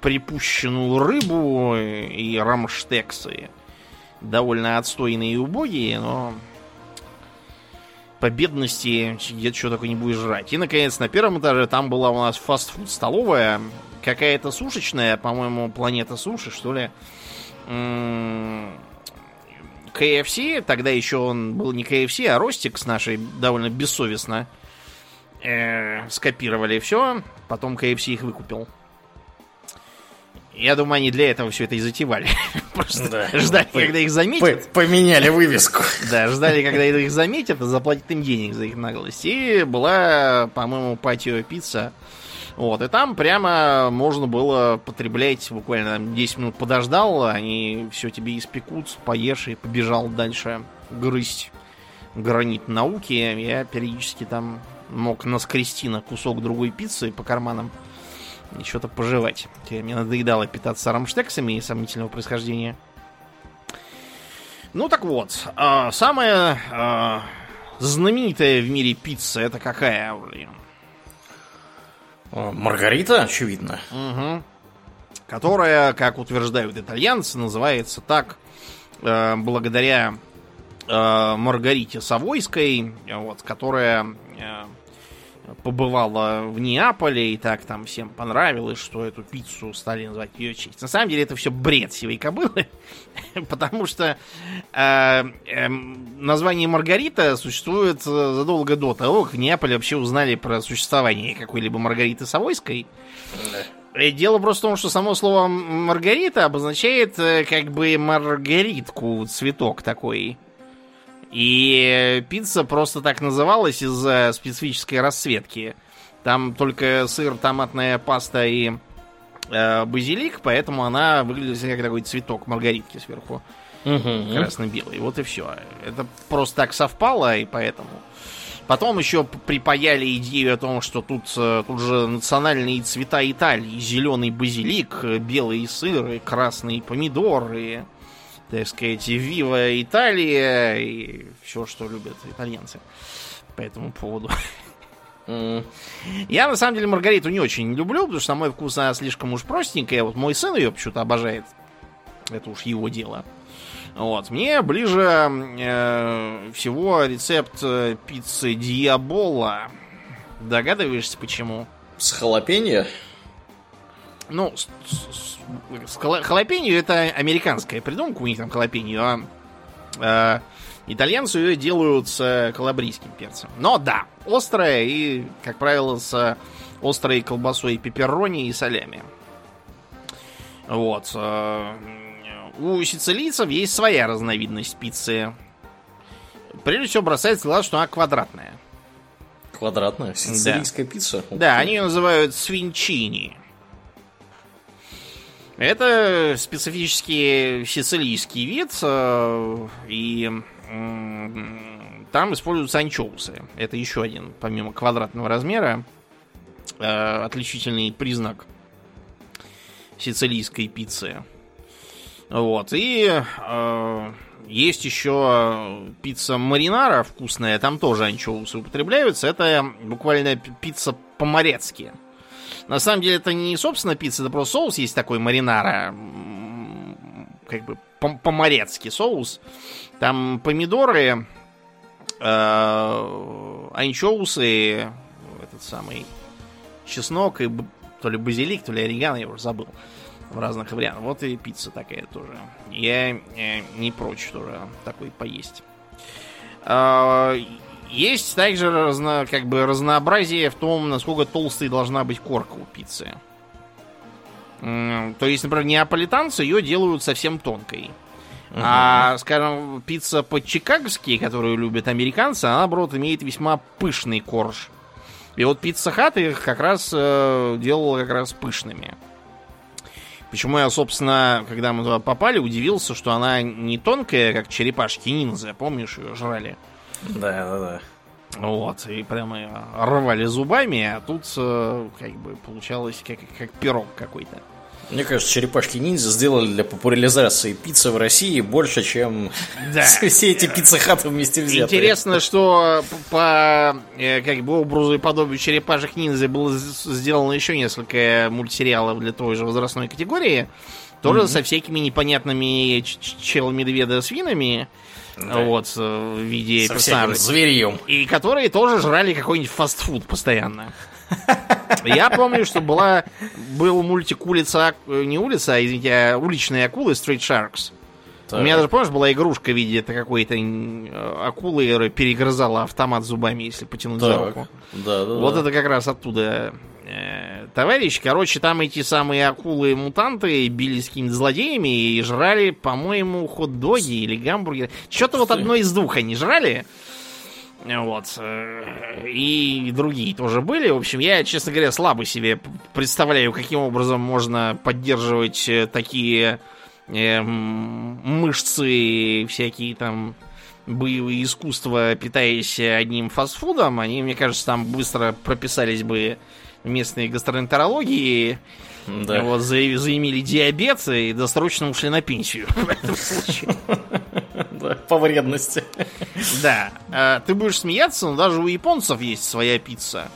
припущенную рыбу и рамштексы. Довольно отстойные и убогие, но по бедности где-то что такое не будешь жрать. И, наконец, на первом этаже там была у нас фастфуд столовая. Какая-то сушечная, по-моему, планета суши, что ли. KFC, тогда еще он был не KFC, а Ростик с нашей довольно бессовестно э, скопировали все, потом KFC их выкупил. Я думаю, они для этого все это и затевали. Просто да. ждали, П- когда их заметят. Поменяли вывеску. Да, ждали, когда их заметят, и заплатят им денег за их наглость. И была, по-моему, патио пицца вот, и там прямо можно было потреблять буквально 10 минут подождал, они все тебе испекут, поешь и побежал дальше грызть гранит науки. Я периодически там мог наскрести на кусок другой пиццы по карманам и что-то пожевать. Мне надоедало питаться рамштексами и сомнительного происхождения. Ну так вот, а, самая а, знаменитая в мире пицца это какая, Аурлиен? Маргарита, очевидно. Угу. Которая, как утверждают итальянцы, называется так э, благодаря э, Маргарите Савойской, вот, которая э, побывала в Неаполе, и так там всем понравилось, что эту пиццу стали называть ее честь. На самом деле это все бред сивой кобылы, потому что э, э, название Маргарита существует задолго до того, как в Неаполе вообще узнали про существование какой-либо Маргариты Савойской. Э, дело просто в том, что само слово Маргарита обозначает э, как бы маргаритку, цветок такой. И пицца просто так называлась из-за специфической расцветки. Там только сыр, томатная паста и э, базилик, поэтому она выглядит как такой цветок маргаритки сверху. Мгм. Красно-белый. Вот и все. Это просто так совпало, и поэтому. Потом еще припаяли идею о том, что тут, э, тут же национальные цвета Италии. Зеленый базилик, э, белый сыр, красный помидор, и, так сказать, вива Италия, и все, что любят итальянцы по этому поводу. Я, на самом деле, Маргариту не очень люблю, потому что, на мой вкус, она слишком уж простенькая. Вот мой сын ее почему-то обожает. Это уж его дело. Вот. Мне ближе э, всего рецепт э, пиццы Диабола. Догадываешься, почему? С халапеньо? Ну, с, с- с хала- халапеньо это американская придумка, у них там халапеньо, а э, итальянцы ее делают с калабрийским перцем. Но да, острая и, как правило, с острой колбасой пепперони и солями. Вот. э, У сицилийцев есть своя разновидность пиццы. Прежде всего бросается глаз, что она квадратная. Квадратная сицилийская пицца? Ух Да, они ее называют свинчини. Это специфический сицилийский вид, э, и там используются анчоусы. Это еще один, помимо квадратного размера, э, отличительный признак сицилийской пиццы. Вот, и э, есть еще пицца маринара вкусная, там тоже анчоусы употребляются. Это буквально пи- пицца по-морецки. На самом деле это не собственно пицца, это просто соус есть такой маринара. Как бы по- по-морецки соус. Там помидоры, э, анчоусы, этот самый чеснок и то ли базилик, то ли орегано, я уже забыл. В разных вариантах. Вот и пицца такая тоже. Я э, не прочь тоже такой поесть. А, Есть также разно, как бы разнообразие в том, насколько толстой должна быть корка у пиццы. То есть, например, неаполитанцы ее делают совсем тонкой. А, скажем, пицца по-чикагски, которую любят американцы, она, наоборот, имеет весьма пышный корж. И вот пицца хат их как раз э, делала как раз пышными. Почему я, собственно, когда мы туда попали, удивился, что она не тонкая, как черепашки ниндзя. Помнишь, ее жрали? Да, да, да. Вот, и прямо её рвали зубами, а тут э, как бы получалось как, как пирог какой-то. Мне кажется, черепашки ниндзя сделали для популяризации пиццы в России больше, чем Да. все эти пиццехаты вместе взятые. Интересно, что п- по э, как бы образу и подобию черепашек ниндзя было сделано еще несколько мультсериалов для той же возрастной категории. Тоже со всякими непонятными чел-медведа-свинами. Вот, э, в виде Со персонажей. зверьем. И которые тоже жрали какой-нибудь фастфуд постоянно. Я помню, что была, был мультик улица, э, не улица, а, извините, а уличные акулы Street Sharks. У меня даже, помнишь, была игрушка в виде какой-то э, акулы, которая перегрызала автомат зубами, если потянуть за Так, руку. да, да, Вот да. это как раз оттуда товарищ. Короче, там эти самые акулы-мутанты бились с какими-то злодеями и жрали, по-моему, хот-доги или гамбургеры. Что-то вот одно из двух они жрали. Вот. э, И другие тоже были. В общем, я, честно говоря, слабо себе представляю, каким образом можно поддерживать э, такие э, мышцы всякие там боевые искусства, питаясь одним фастфудом. Они, мне кажется, там быстро прописались бы местной гастроэнтерологии, Да. вот, за- заимели диабет и досрочно ушли на пенсию в этом случае. Да, по вредности. Да. А, Ты будешь смеяться, но даже у японцев есть своя пицца.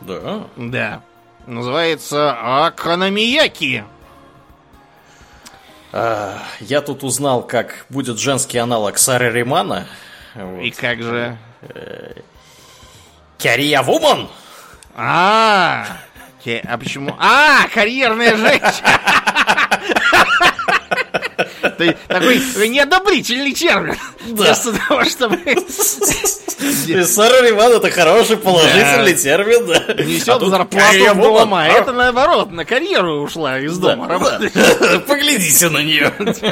Да. Да. Называется Акономияки. А, Я тут узнал, как будет женский аналог Сары Римана. И как же... Кярия Вуман! А, а почему? А, карьерная женщина. Ты Такой неодобрительный термин. Вместо того, чтобы И Сара Риман это хороший положительный Да. термин, да. А несет тут зарплату дома. А это наоборот, на карьеру ушла из Да, дома да. работать. Поглядите на нее.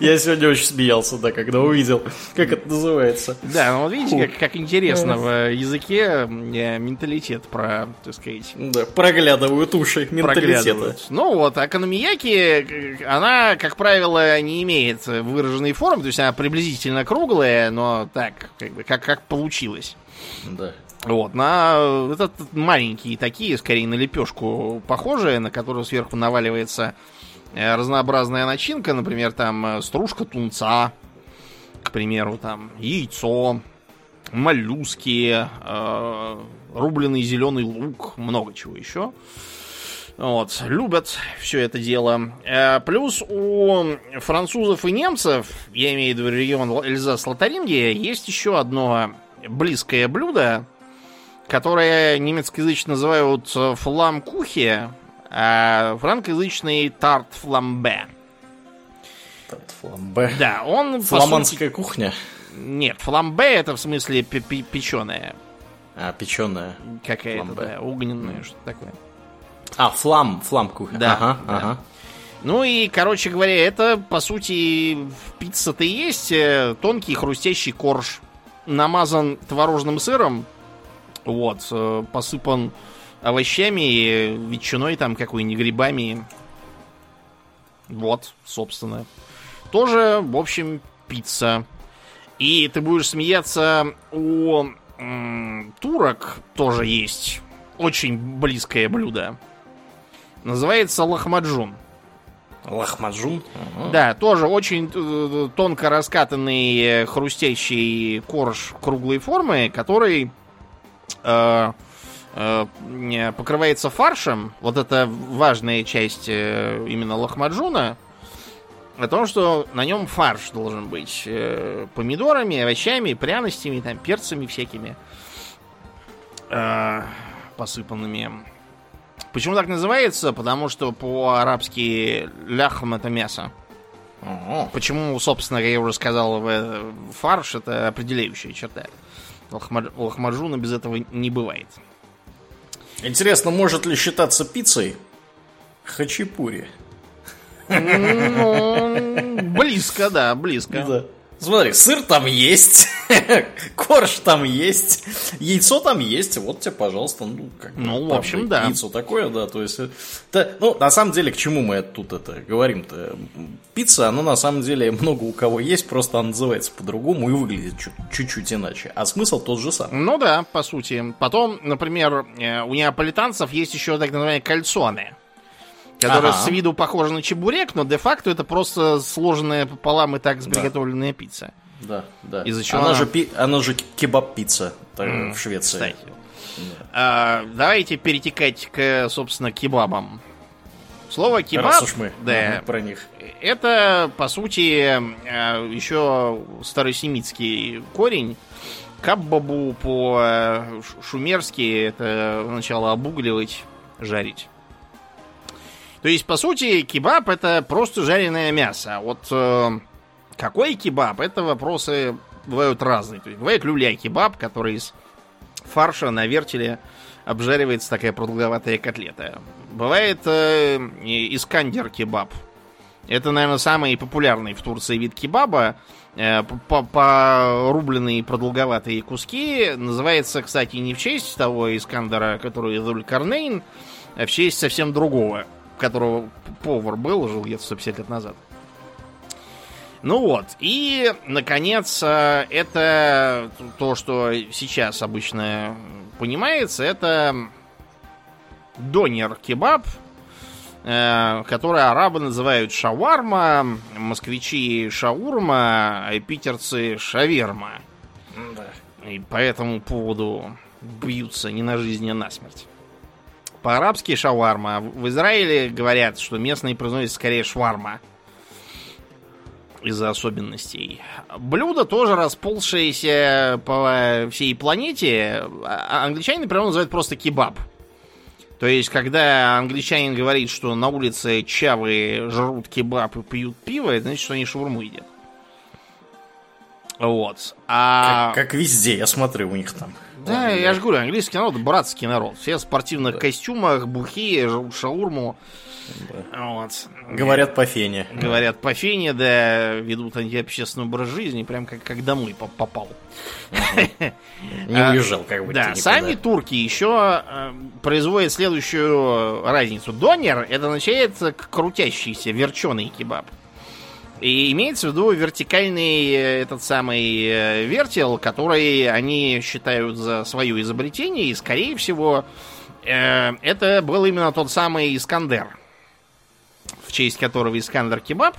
Я сегодня очень смеялся, да, когда увидел, как это называется. Да, ну вот видите, как, как интересно в языке э, менталитет про, так сказать... Да, проглядывают уши менталитета. Ну вот, а Канамияки, э, она, как правило, не имеет выраженной формы, то есть она приблизительно круглая, но так, как бы, как, как получилось. Да. Вот, на этот маленькие такие, скорее на лепешку похожие, на которую сверху наваливается э, разнообразная начинка, например, там э, стружка тунца, к примеру, там яйцо, моллюски, э, рубленый зеленый лук, много чего еще. Вот, любят все это дело. Э, плюс у французов и немцев, я имею в виду регион Эльзас-Лотарингия, есть еще одно близкое блюдо, которое немецкоязычно называют э, фламкухи, а франкоязычный тарт фламбе. Тарт фламбе. Да, он Фламандская сути... кухня. Нет, фламбе это в смысле печеное. А, печеное. Какая-то, да, огненная, mm. что такое. А, флам, флам кухня. Да, ага, да. ага. Ну и, короче говоря, это, по сути, пицца-то и есть э, тонкий хрустящий корж. Намазан творожным сыром, вот, э, посыпан овощами, ветчиной там какой-нибудь, грибами. Вот, собственно. Тоже, в общем, пицца. И ты будешь смеяться, у м, турок тоже есть очень близкое блюдо. Называется лахмаджун. Лахмаджун? Ага. Да, тоже очень э, тонко раскатанный э, хрустящий корж круглой формы, который э, э, покрывается фаршем, вот это важная часть э, именно лохмаджуна, о том, что на нем фарш должен быть э, помидорами, овощами, пряностями, там, перцами всякими э, посыпанными. Почему так называется? Потому что по-арабски ляхм это мясо. Почему, собственно, как я уже сказал, фарш это определяющая черта. Лохмаджуна без этого не бывает. Интересно, может ли считаться пиццей хачапури? Ну, близко, да, близко. Да. Смотри, сыр там есть, корж там есть, яйцо там есть, вот тебе, пожалуйста, ну, как Ну, в общем, да. Яйцо такое, да, то есть, это, ну, на самом деле, к чему мы тут это говорим-то? Пицца, она на самом деле много у кого есть, просто она называется по-другому и выглядит чуть-чуть иначе, а смысл тот же самый. Ну да, по сути. Потом, например, э, у неаполитанцев есть еще так называемые кальцоны которая ага. с виду похожа на чебурек, но де-факто это просто сложенная пополам и так приготовленная да. пицца. Да, да. Из-за чего она, она... Же, пи... она же кебаб-пицца mm, в Швеции. Кстати. Да. А, давайте перетекать к, собственно, кебабам. Слово кебаб, Раз уж мы да, про них. Это, по сути, а, еще старосемитский корень. Каббабу по-шумерски это сначала обугливать, жарить. То есть, по сути, кебаб это просто жареное мясо. А вот э, какой кебаб, это вопросы бывают разные. То есть, бывает люля-кебаб, который из фарша на вертеле обжаривается такая продолговатая котлета. Бывает э, искандер-кебаб. Это, наверное, самый популярный в Турции вид кебаба. Э, порубленные продолговатые куски. Называется, кстати, не в честь того Искандера, который Эдуль Карнейн, а в честь совсем другого которого повар был, жил где-то 150 лет назад. Ну вот, и, наконец, э, это то, что сейчас обычно понимается, это донер-кебаб, э, который арабы называют шаварма, москвичи шаурма, а питерцы шаверма. Да. И по этому поводу бьются не на жизнь, а на смерть. По-арабски шаварма. В Израиле говорят, что местные произносят скорее шварма. Из-за особенностей. Блюдо тоже расползшееся по всей планете. А англичане, например, называют просто кебаб. То есть, когда англичанин говорит, что на улице чавы жрут кебаб и пьют пиво, это значит, что они шаурму едят. Вот. А... Как, как везде, я смотрю у них там. Да, я же говорю, английский народ братский народ. Все в спортивных да. костюмах, бухие, шаурму. Да. Вот. Говорят по фене. Говорят по фене, да, ведут антиобщественный образ жизни, прям как, как домой попал. Не а, уезжал, как бы. Да, сами турки еще э, производят следующую разницу. Донер это означает крутящийся, верченый кебаб. И имеется в виду вертикальный э, этот самый э, вертел, который они считают за свое изобретение, и, скорее всего, э, это был именно тот самый Искандер, в честь которого Искандер Кебаб,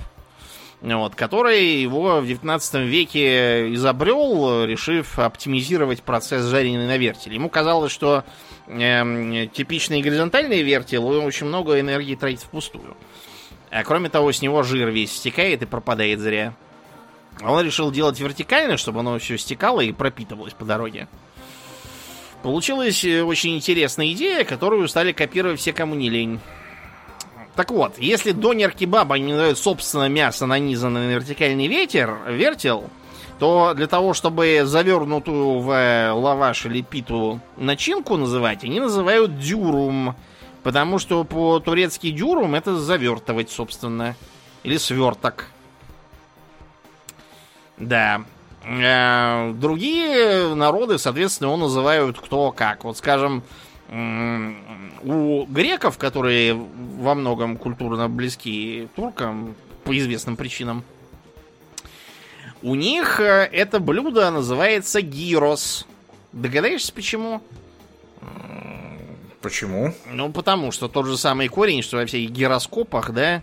вот, который его в 19 веке изобрел, решив оптимизировать процесс жарения на вертеле. Ему казалось, что э, типичный горизонтальный вертел очень много энергии тратит впустую. А кроме того, с него жир весь стекает и пропадает зря. Он решил делать вертикально, чтобы оно все стекало и пропитывалось по дороге. Получилась э, очень интересная идея, которую стали копировать все, кому не лень. Так вот, если донер кебаба они называют собственно мясо, нанизанное на вертикальный ветер, вертел, то для того, чтобы завернутую в э, лаваш или питу начинку называть, они называют дюрум. Потому что по-турецки дюрум это завертывать, собственно. Или сверток. Да. Э, другие народы, соответственно, его называют кто как. Вот, скажем, у греков, которые во многом культурно близки туркам по известным причинам, у них э, это блюдо называется гирос. Догадаешься, почему? Почему? Ну, потому что тот же самый корень, что во всех гироскопах, да,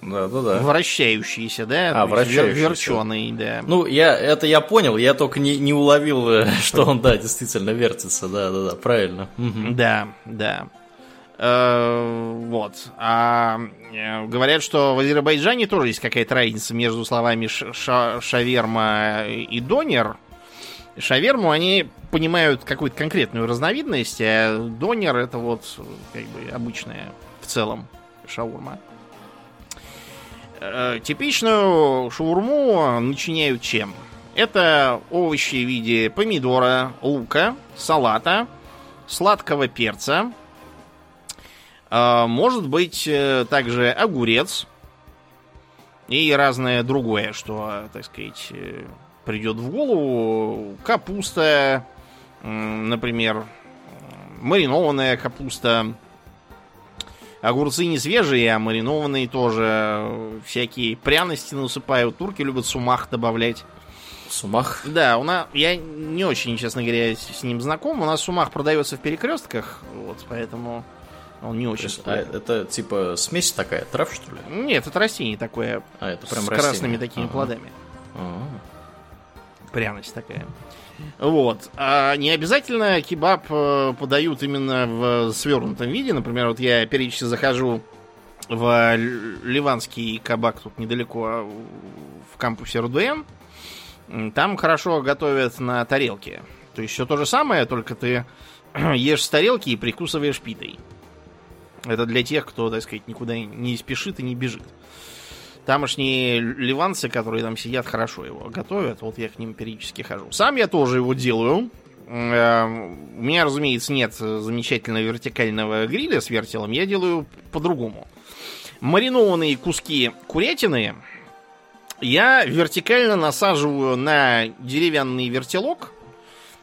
да, да, да. Вращающийся, да? А, вращающийся. Верченый, да. Ну, я, это я понял, я только не, не уловил, э, что он, да, действительно вертится, да, да, да, правильно. Да, да. Вот. А э, говорят, что в Азербайджане тоже есть какая-то разница между словами шаверма и донер. Шаверму они понимают какую-то конкретную разновидность, а донер это вот как бы обычная в целом шаурма. Э, типичную шаурму начиняют чем? Это овощи в виде помидора, лука, салата, сладкого перца. Э, может быть э, также огурец и разное другое, что, так сказать, придет в голову. Капуста, например, маринованная капуста, Огурцы не свежие, а маринованные тоже. Всякие пряности насыпают. Турки любят сумах добавлять. Сумах? Да, у нас, я не очень, честно говоря, с ним знаком. У нас сумах продается в перекрестках, вот, поэтому он не очень. Есть, а это типа смесь такая, трав, что ли? Нет, это растение такое. А, это прям с растение. красными такими ага. плодами. Ага. Пряность такая. Вот. А не обязательно кебаб э, подают именно в свернутом виде. Например, вот я периодически захожу в ливанский кабак тут недалеко а в кампусе РУДН. Там хорошо готовят на тарелке. То есть все то же самое, только ты ешь с тарелки и прикусываешь питой. Это для тех, кто, так сказать, никуда не спешит и не бежит. Тамошние ливанцы, которые там сидят, хорошо его готовят. Вот я к ним периодически хожу. Сам я тоже его делаю. Эм, у меня, разумеется, нет замечательного вертикального гриля с вертелом. Я делаю по-другому. Маринованные куски курятины я вертикально насаживаю на деревянный вертелок,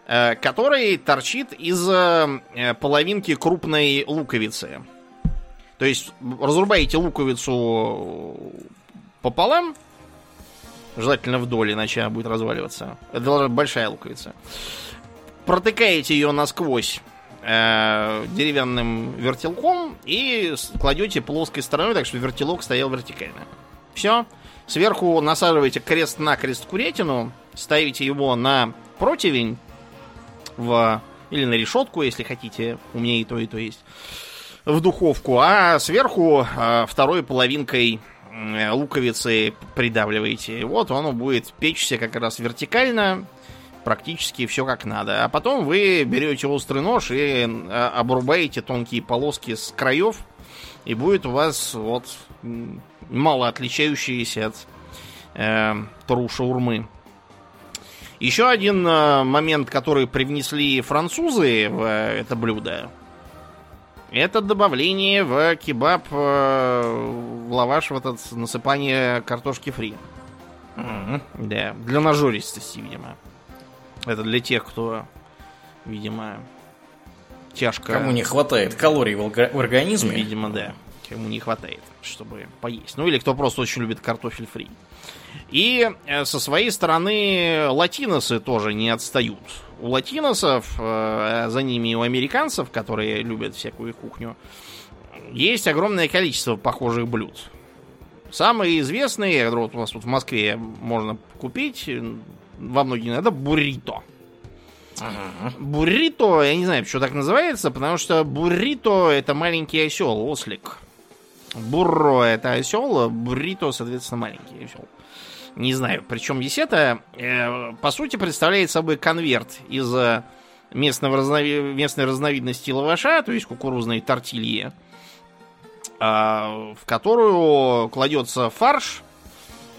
э, который торчит из э, половинки крупной луковицы. То есть разрубаете луковицу пополам, желательно вдоль, иначе она будет разваливаться. Это должна быть большая луковица. Протыкаете ее насквозь э, деревянным вертелком и кладете плоской стороной, так что вертелок стоял вертикально. Все. Сверху насаживаете крест-накрест курятину, ставите его на противень в, или на решетку, если хотите. У меня и то, и то есть. В духовку. А сверху э, второй половинкой луковицы придавливаете. Вот он будет печься как раз вертикально, практически все как надо. А потом вы берете острый нож и э, обрубаете тонкие полоски с краев, и будет у вас вот мало отличающиеся от э, туру шаурмы Еще один э, момент, который привнесли французы в э, это блюдо, это добавление в кебаб, э, в лаваш, в этот насыпание картошки фри. Мгм. Да, для нажористости, видимо. Это для тех, кто, видимо, тяжко... Кому не хватает калорий в организме. Видимо, да. Кому не хватает, чтобы поесть. Ну или кто просто очень любит картофель фри. И э, со своей стороны латиносы тоже не отстают. У латиносов, э, за ними и у американцев, которые любят всякую кухню, есть огромное количество похожих блюд. Самые известные, вот у нас тут в Москве можно купить, во многих, это буррито. Ага. Буррито, я не знаю, что так называется, потому что буррито это маленький осел, ослик. Бурро это осел, буррито, соответственно, маленький осел. Не знаю, причем это, э, по сути, представляет собой конверт из э, местного разнови- местной разновидности лаваша, то есть кукурузной тортильи, а, в которую кладется фарш,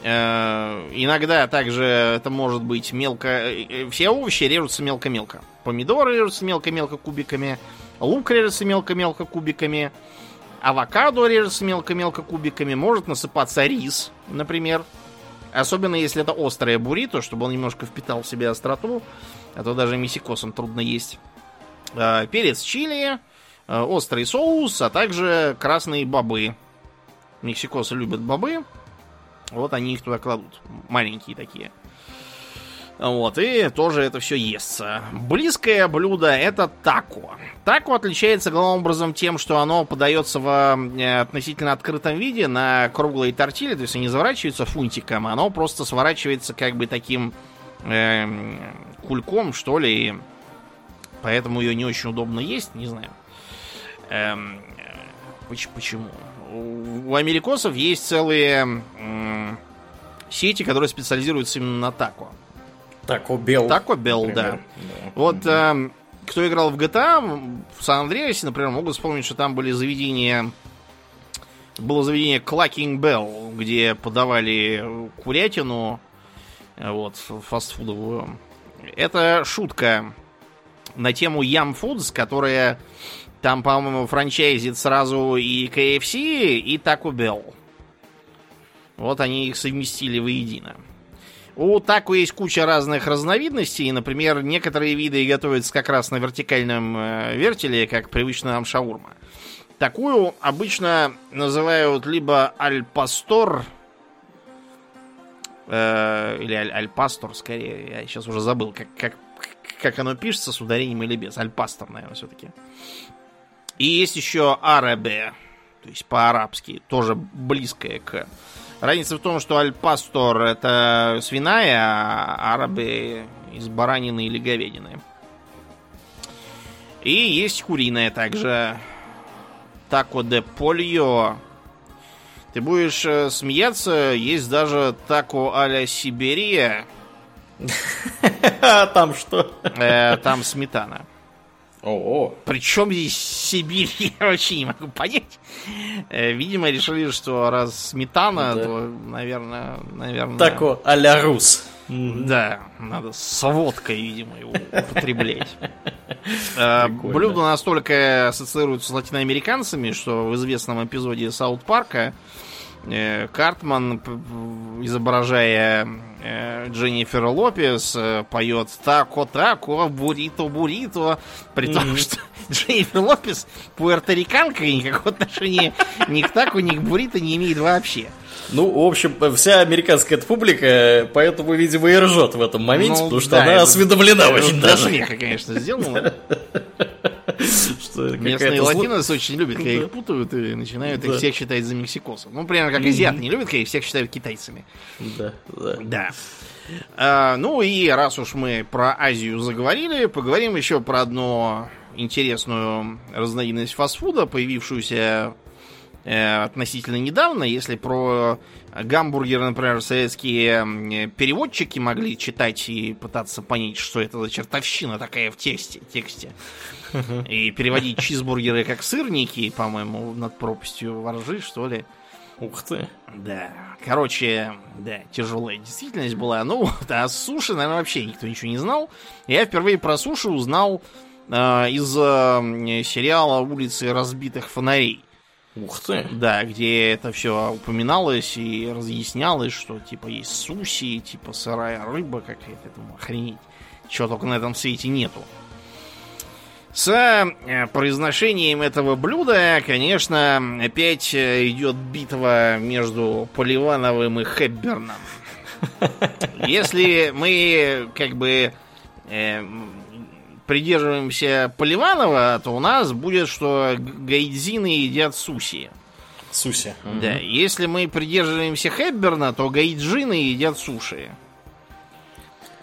Э, Иногда также это может быть мелко... э, э, Все овощи режутся мелко-мелко. Помидоры режутся мелко-мелко кубиками. Лук режется мелко-мелко кубиками. Авокадо режется мелко-мелко кубиками. Может насыпаться рис, например. Особенно если это острое буррито, чтобы он немножко впитал в себя остроту. А то даже мисикосом трудно есть. Э, Перец чили, э, острый соус, а также красные бобы. Мексикосы любят бобы. Вот они их туда кладут. Маленькие такие. Вот, и тоже это все естся. Близкое блюдо это тако. Тако отличается главным образом тем, что оно подается в э, относительно открытом виде на круглые тортили, то есть они заворачиваются фунтиком, оно просто сворачивается как бы таким эм, кульком, что ли. Поэтому ее не очень удобно есть, не знаю. Эм, э, поч- почему? У америкосов есть целые м, сети, которые специализируются именно на тако. Тако Белл. Тако Белл, да. Да. Вот эм, кто играл в GTA, в Сан-Андреасе, например, могут вспомнить, что там были заведения... Было заведение Clacking Bell, где подавали курятину, э, вот, фастфудовую. Это шутка на тему Yum Foods, которая там, по-моему, франчайзит сразу и KFC, и Taco Bell. Вот они их совместили воедино. У тако есть куча разных разновидностей. Например, некоторые виды готовятся как раз на вертикальном э, вертеле, как привычная нам шаурма. Такую обычно называют либо аль-пастор, э, или аль- аль-пастор, скорее. Я сейчас уже забыл, как, как, как оно пишется, с ударением или без. Аль-пастор, наверное, все-таки. И есть еще арабе, то есть по-арабски, тоже близкое к Разница в том, что аль-пастор это свиная, а арабы из баранины или говядины. И есть куриная также. Тако де польо. Ты будешь э, смеяться, есть даже тако а-ля Сибирия. А там что? Э, там сметана. О, Причем здесь Сибирь, я вообще не могу понять. Э, Видимо, решили, что раз сметана, Да. то, наверное, наверное... тако а-ля рус. Да, надо с водкой, видимо, его употреблять. Э. Блюдо настолько ассоциируется с латиноамериканцами, что в известном эпизоде Саут Парка Картман, п- п- изображая э, Дженнифер Лопес, э, поет «Тако, тако, бурито, бурито», при том, Мгм. что Дженнифер Лопес пуэрториканка и никакого отношения ни к тако, ни к бурито не имеет вообще. Ну, в общем, вся американская публика, поэтому, видимо, и ржет в этом моменте, Ну, потому что да, она это- осведомлена Это очень даже. смеха, конечно, сделано. Что Местные латиносы очень любят, когда Да. их путают и начинают их всех считать за мексикосов. Ну, примерно как азиаты не любят, когда их всех считают китайцами. Да, да. Да. А, ну и раз уж мы про Азию заговорили, поговорим еще про одну интересную разновидность фастфуда, появившуюся относительно недавно. Если про гамбургеры, например, советские переводчики могли читать и пытаться понять, что это за чертовщина такая в тексте, тексте. И переводить чизбургеры как сырники, по-моему, над пропастью воржи, что ли. Ух ты. Да. Короче, да, тяжелая действительность была. Ну, а суши, наверное, вообще никто ничего не знал. Я впервые про суши узнал э, из э, сериала «Улицы разбитых фонарей». Ух ты. Да, где это все упоминалось и разъяснялось, что типа есть суси, типа сырая рыба какая-то, думаю, охренеть. Чего только на этом свете нету. С э, произношением этого блюда, конечно, опять э, идет битва между Поливановым и Хепберном. Если мы как бы э, придерживаемся Поливанова, то у нас будет, что гайдзины едят суси. Суси. Да, если мы придерживаемся Хепберна, то гайджины едят суши.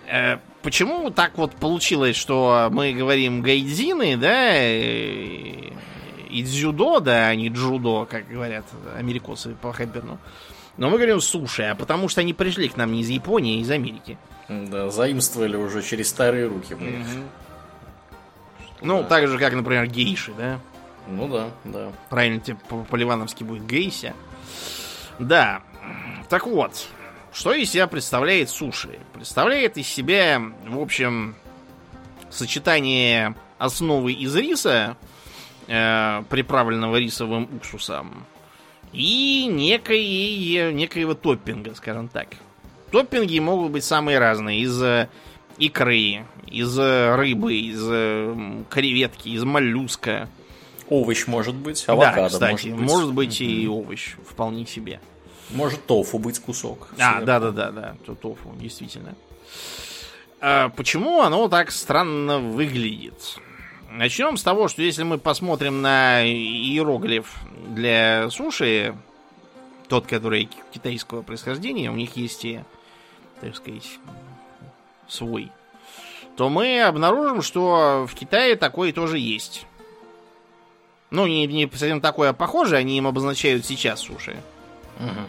Э, почему так вот получилось, что мы говорим гайдзины, да, и, и дзюдо, да, а не джудо, как говорят америкосы по Хепберну. Но мы говорим суши, а потому что они пришли к нам не из Японии, а из Америки. Да, заимствовали уже через старые руки. мы. Ну, так же, как, например, гейши, да? Ну да, да. Правильно, по- по-ливановски будет гейся. Да. Так вот, что из себя представляет суши? Представляет из себя, в общем, сочетание основы из риса, э, приправленного рисовым уксусом, и некой, некоего топпинга, скажем так. Топпинги могут быть самые разные. Из э, икры, из э, рыбы, из э, креветки, из моллюска. Овощ может быть, авокадо да, кстати, может быть. может быть и овощ, вполне себе. Может тофу быть кусок. А, сверху. да, да, да, да, то- тофу, действительно. А почему оно так странно выглядит? Начнем с того, что если мы посмотрим на иероглиф для суши, тот, который ки- китайского происхождения, у них есть и, так сказать, свой, то мы обнаружим, что в Китае такой тоже есть. Ну, не, не совсем такое, а похоже, они им обозначают сейчас суши. Мгм.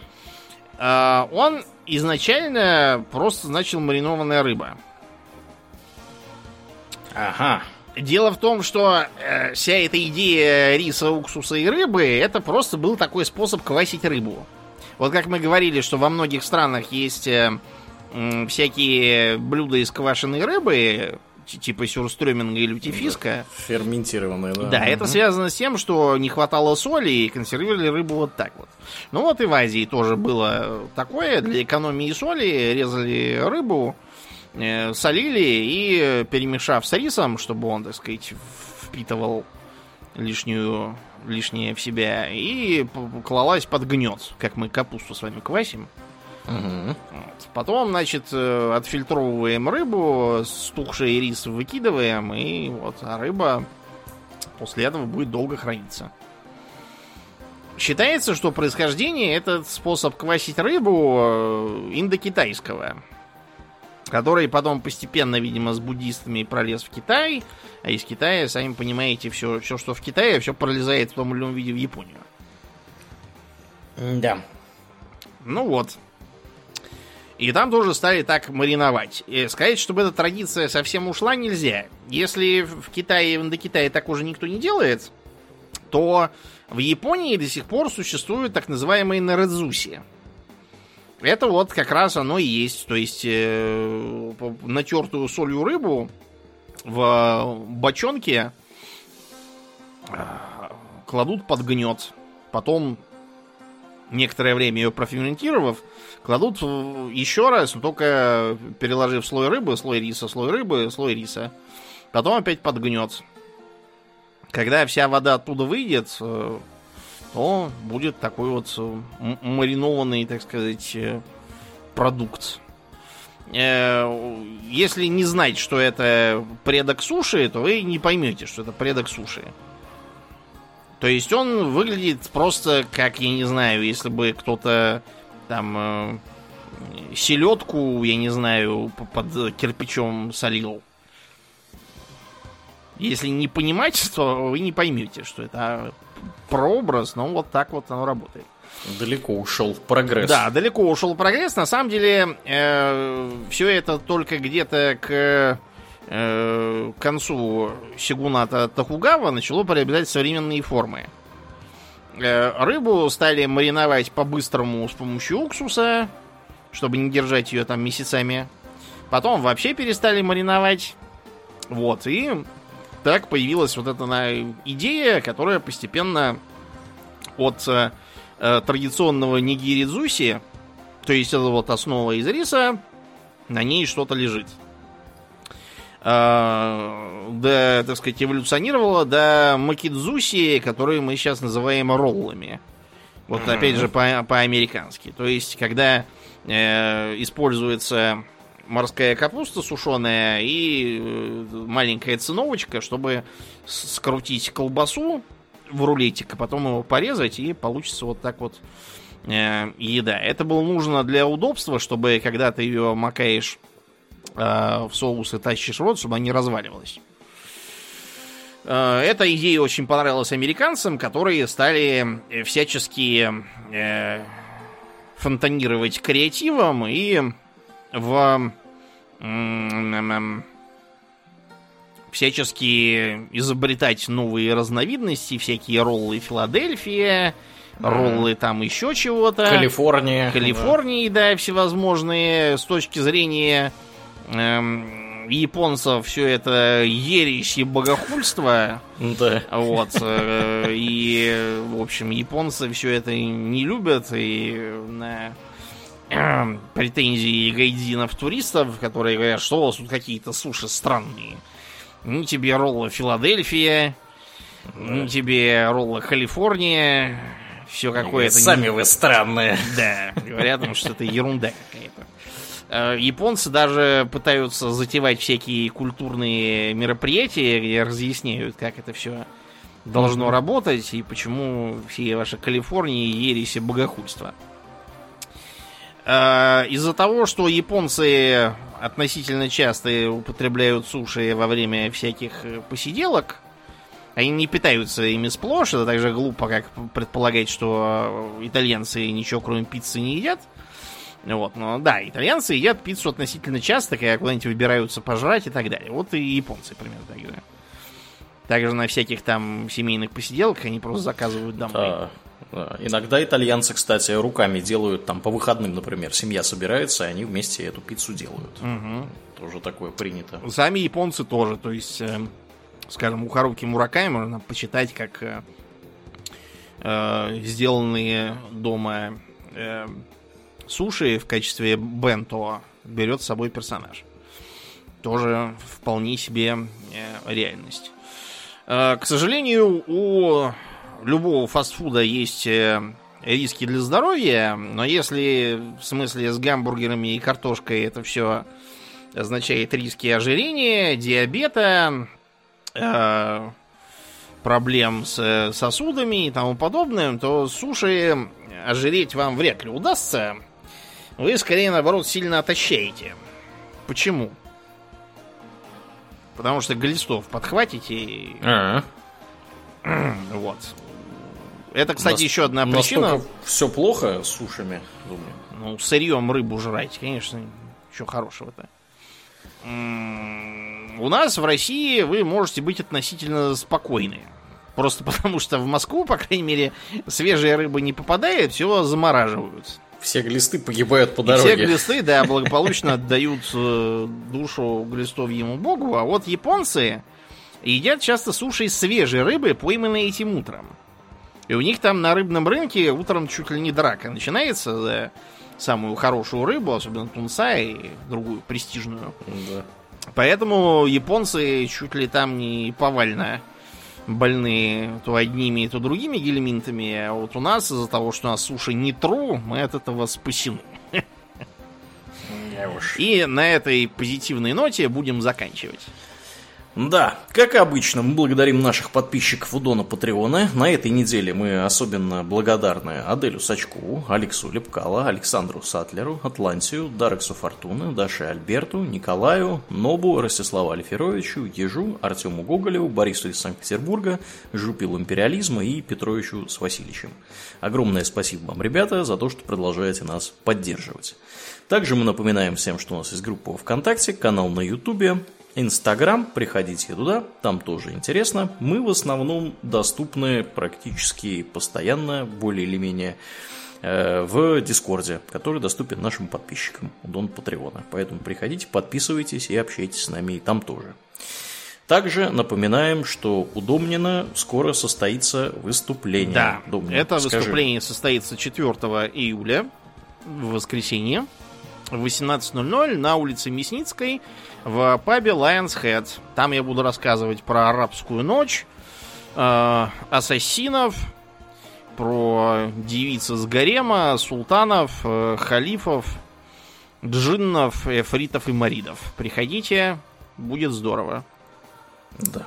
А, он изначально просто значил маринованная рыба. Ага. Дело в том, что э, вся эта идея риса, уксуса и рыбы, это просто был такой способ квасить рыбу. Вот как мы говорили, что во многих странах есть э, всякие блюда из квашеной рыбы, типа сюрстрёминга или лютифиска. Ферментированные, да. Да, это Мгм. связано с тем, что не хватало соли и консервировали рыбу вот так вот. Ну вот и в Азии тоже было такое. Для экономии соли резали рыбу, э, солили и, перемешав с рисом, чтобы он, так сказать, впитывал лишнюю, лишнее в себя, и клалась под гнет, как мы капусту с вами квасим. Вот. Потом, значит, э, отфильтровываем рыбу, стухший рис выкидываем, и вот, а рыба после этого будет долго храниться. Считается, что происхождение этот способ квасить рыбу э, индокитайского, который потом постепенно, видимо, с буддистами пролез в Китай, а из Китая, сами понимаете, все, все что в Китае, все пролезает в том или ином виде в Японию. Да. Ну вот. И там тоже стали так мариновать. И сказать, чтобы эта традиция совсем ушла, нельзя. Если в Китае, в Индокитае так уже никто не делает, то в Японии до сих пор существуют так называемые нарадзуси. Это вот как раз оно и есть. То есть э, натертую солью рыбу в бочонке э, кладут под гнет. Потом некоторое время ее проферментировав, кладут еще раз, но только переложив слой рыбы, слой риса, слой рыбы, слой риса. Потом опять подгнет. Когда вся вода оттуда выйдет, э, то будет такой вот э, маринованный, так сказать, э, продукт. Если не знать, что это предок суши, то вы не поймете, что это предок суши. То есть он выглядит просто как, я не знаю, если бы кто-то там э, селедку, я не знаю, под кирпичом солил. Если не понимать, то вы не поймете, что это прообраз, но вот так вот оно работает. Далеко ушел прогресс. Да, далеко ушел прогресс. На самом деле, все это только где-то к э, концу Сигуната Тахугава начало приобретать современные формы. э, рыбу стали мариновать по-быстрому с помощью уксуса, чтобы не держать ее там месяцами. Потом вообще перестали мариновать. Вот, и так появилась вот эта идея, которая постепенно от э, э, традиционного нигиридзуси, то есть это вот основа из риса, на ней что-то лежит. Э, да, так сказать, эволюционировала до макидзуси, которые мы сейчас называем роллами. Вот опять же по- по-американски. То есть, когда э, используется морская капуста сушеная и э, маленькая циновочка, чтобы скрутить колбасу в рулетик, а потом его порезать, и получится вот так вот э, еда. Это было нужно для удобства, чтобы когда ты ее макаешь в соус и тащишь в рот, чтобы она не разваливалась. Э, эта идея очень понравилась американцам, которые стали всячески э, фонтанировать креативом и в всячески изобретать новые разновидности, всякие роллы Филадельфия, роллы там еще чего-то. Калифорния. Калифорнии, да, да всевозможные. С точки зрения японцев все это ересь и богохульство. Да. Вот. Э, и, в общем, японцы все это не любят. И на претензии гайдинов туристов, которые говорят, что у вас тут какие-то суши странные. Ни тебе ролла Филадельфия, ни тебе ролла Калифорния. Все какое-то... Сами вы странные. Да, говорят, что это ерунда какая-то. Э, японцы даже пытаются затевать всякие культурные мероприятия, где разъясняют, как это все должно работать и почему все ваши Калифорнии ересь и богохульство. Э, из-за того, что японцы относительно часто употребляют суши во время всяких э, посиделок, они не питаются ими сплошь, это так же глупо, как предполагать, что итальянцы ничего кроме пиццы не едят. Вот, но да, итальянцы едят пиццу относительно часто, когда куда-нибудь выбираются пожрать и так далее. Вот и японцы примерно так же. Также на всяких там семейных посиделках они просто заказывают домой. Да. Иногда итальянцы, кстати, руками делают, там, по выходным, например, семья собирается, и они вместе эту пиццу делают. Угу. Тоже такое принято. Сами японцы тоже, то есть, э, скажем, у Харуки Мураками можно почитать, как э, э, сделанные дома э, суши в качестве бенто берет с собой персонаж. Тоже вполне себе э, реальность. Э, к сожалению, у любого фастфуда есть э, риски для здоровья, но если в смысле с гамбургерами и картошкой это все означает риски ожирения, диабета, проблем с сосудами и тому подобное, то суши ожиреть вам вряд ли удастся. Вы скорее, наоборот, сильно отощаете. Почему? Потому что глистов подхватите. А-а. Вот. Это, кстати, Нас, еще одна причина. Все плохо с сушами, думаю. Ну, сырьем рыбу жрать, конечно, что хорошего-то. У нас в России вы можете быть относительно спокойны. Просто потому что в Москву, по крайней мере, свежая рыба не попадает, все замораживают. Все глисты погибают по дороге. И все глисты, да, благополучно отдают э, душу глистовьему богу, а вот японцы едят часто суши из свежей рыбы, пойманной этим утром. И у них там на рыбном рынке утром чуть ли не драка начинается за самую хорошую рыбу, особенно тунца и другую престижную. Да. Поэтому японцы чуть ли там не повально больные то одними, то другими гельминтами. А вот у нас из-за того, что у нас суши не тру, мы от этого спасены. И на этой позитивной ноте будем заканчивать. Да, как обычно, мы благодарим наших подписчиков у Дона Патреона. На этой неделе мы особенно благодарны Аделю Сачкову, Алексу Лепкала, Александру Сатлеру, Атлантию, Дарексу Фортуны, Даше Альберту, Николаю, Нобу, Ростиславу Алиферовичу, Ежу, Артему Гоголеву, Борису из Санкт-Петербурга, Жупилу Империализма и Петровичу с Васильевичем. Огромное спасибо вам, ребята, за то, что продолжаете нас поддерживать. Также мы напоминаем всем, что у нас есть группа ВКонтакте, канал на Ютубе, Инстаграм, приходите туда, там тоже интересно. Мы в основном доступны практически постоянно, более или менее, э, в Дискорде, который доступен нашим подписчикам у Дон Патреона. Поэтому приходите, подписывайтесь и общайтесь с нами и там тоже. Также напоминаем, что у Домнина скоро состоится выступление. Да, Домнин, это скажи. выступление состоится 4 июля, в воскресенье, в 18.00 на улице Мясницкой в пабе Lion's Head. Там я буду рассказывать про арабскую ночь, э, ассасинов, про девиц из гарема, султанов, э, халифов, джиннов, эфритов и маридов. Приходите, будет здорово. Да.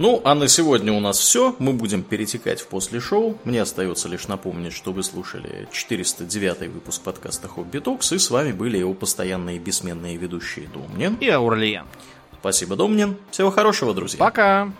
Ну, а на сегодня у нас все. Мы будем перетекать в после шоу. Мне остается лишь напомнить, что вы слушали 409 выпуск подкаста Хобби Токс, и с вами были его постоянные бессменные ведущие Домнин. И Аурлиен. Спасибо, Домнин. Всего хорошего, друзья. Пока!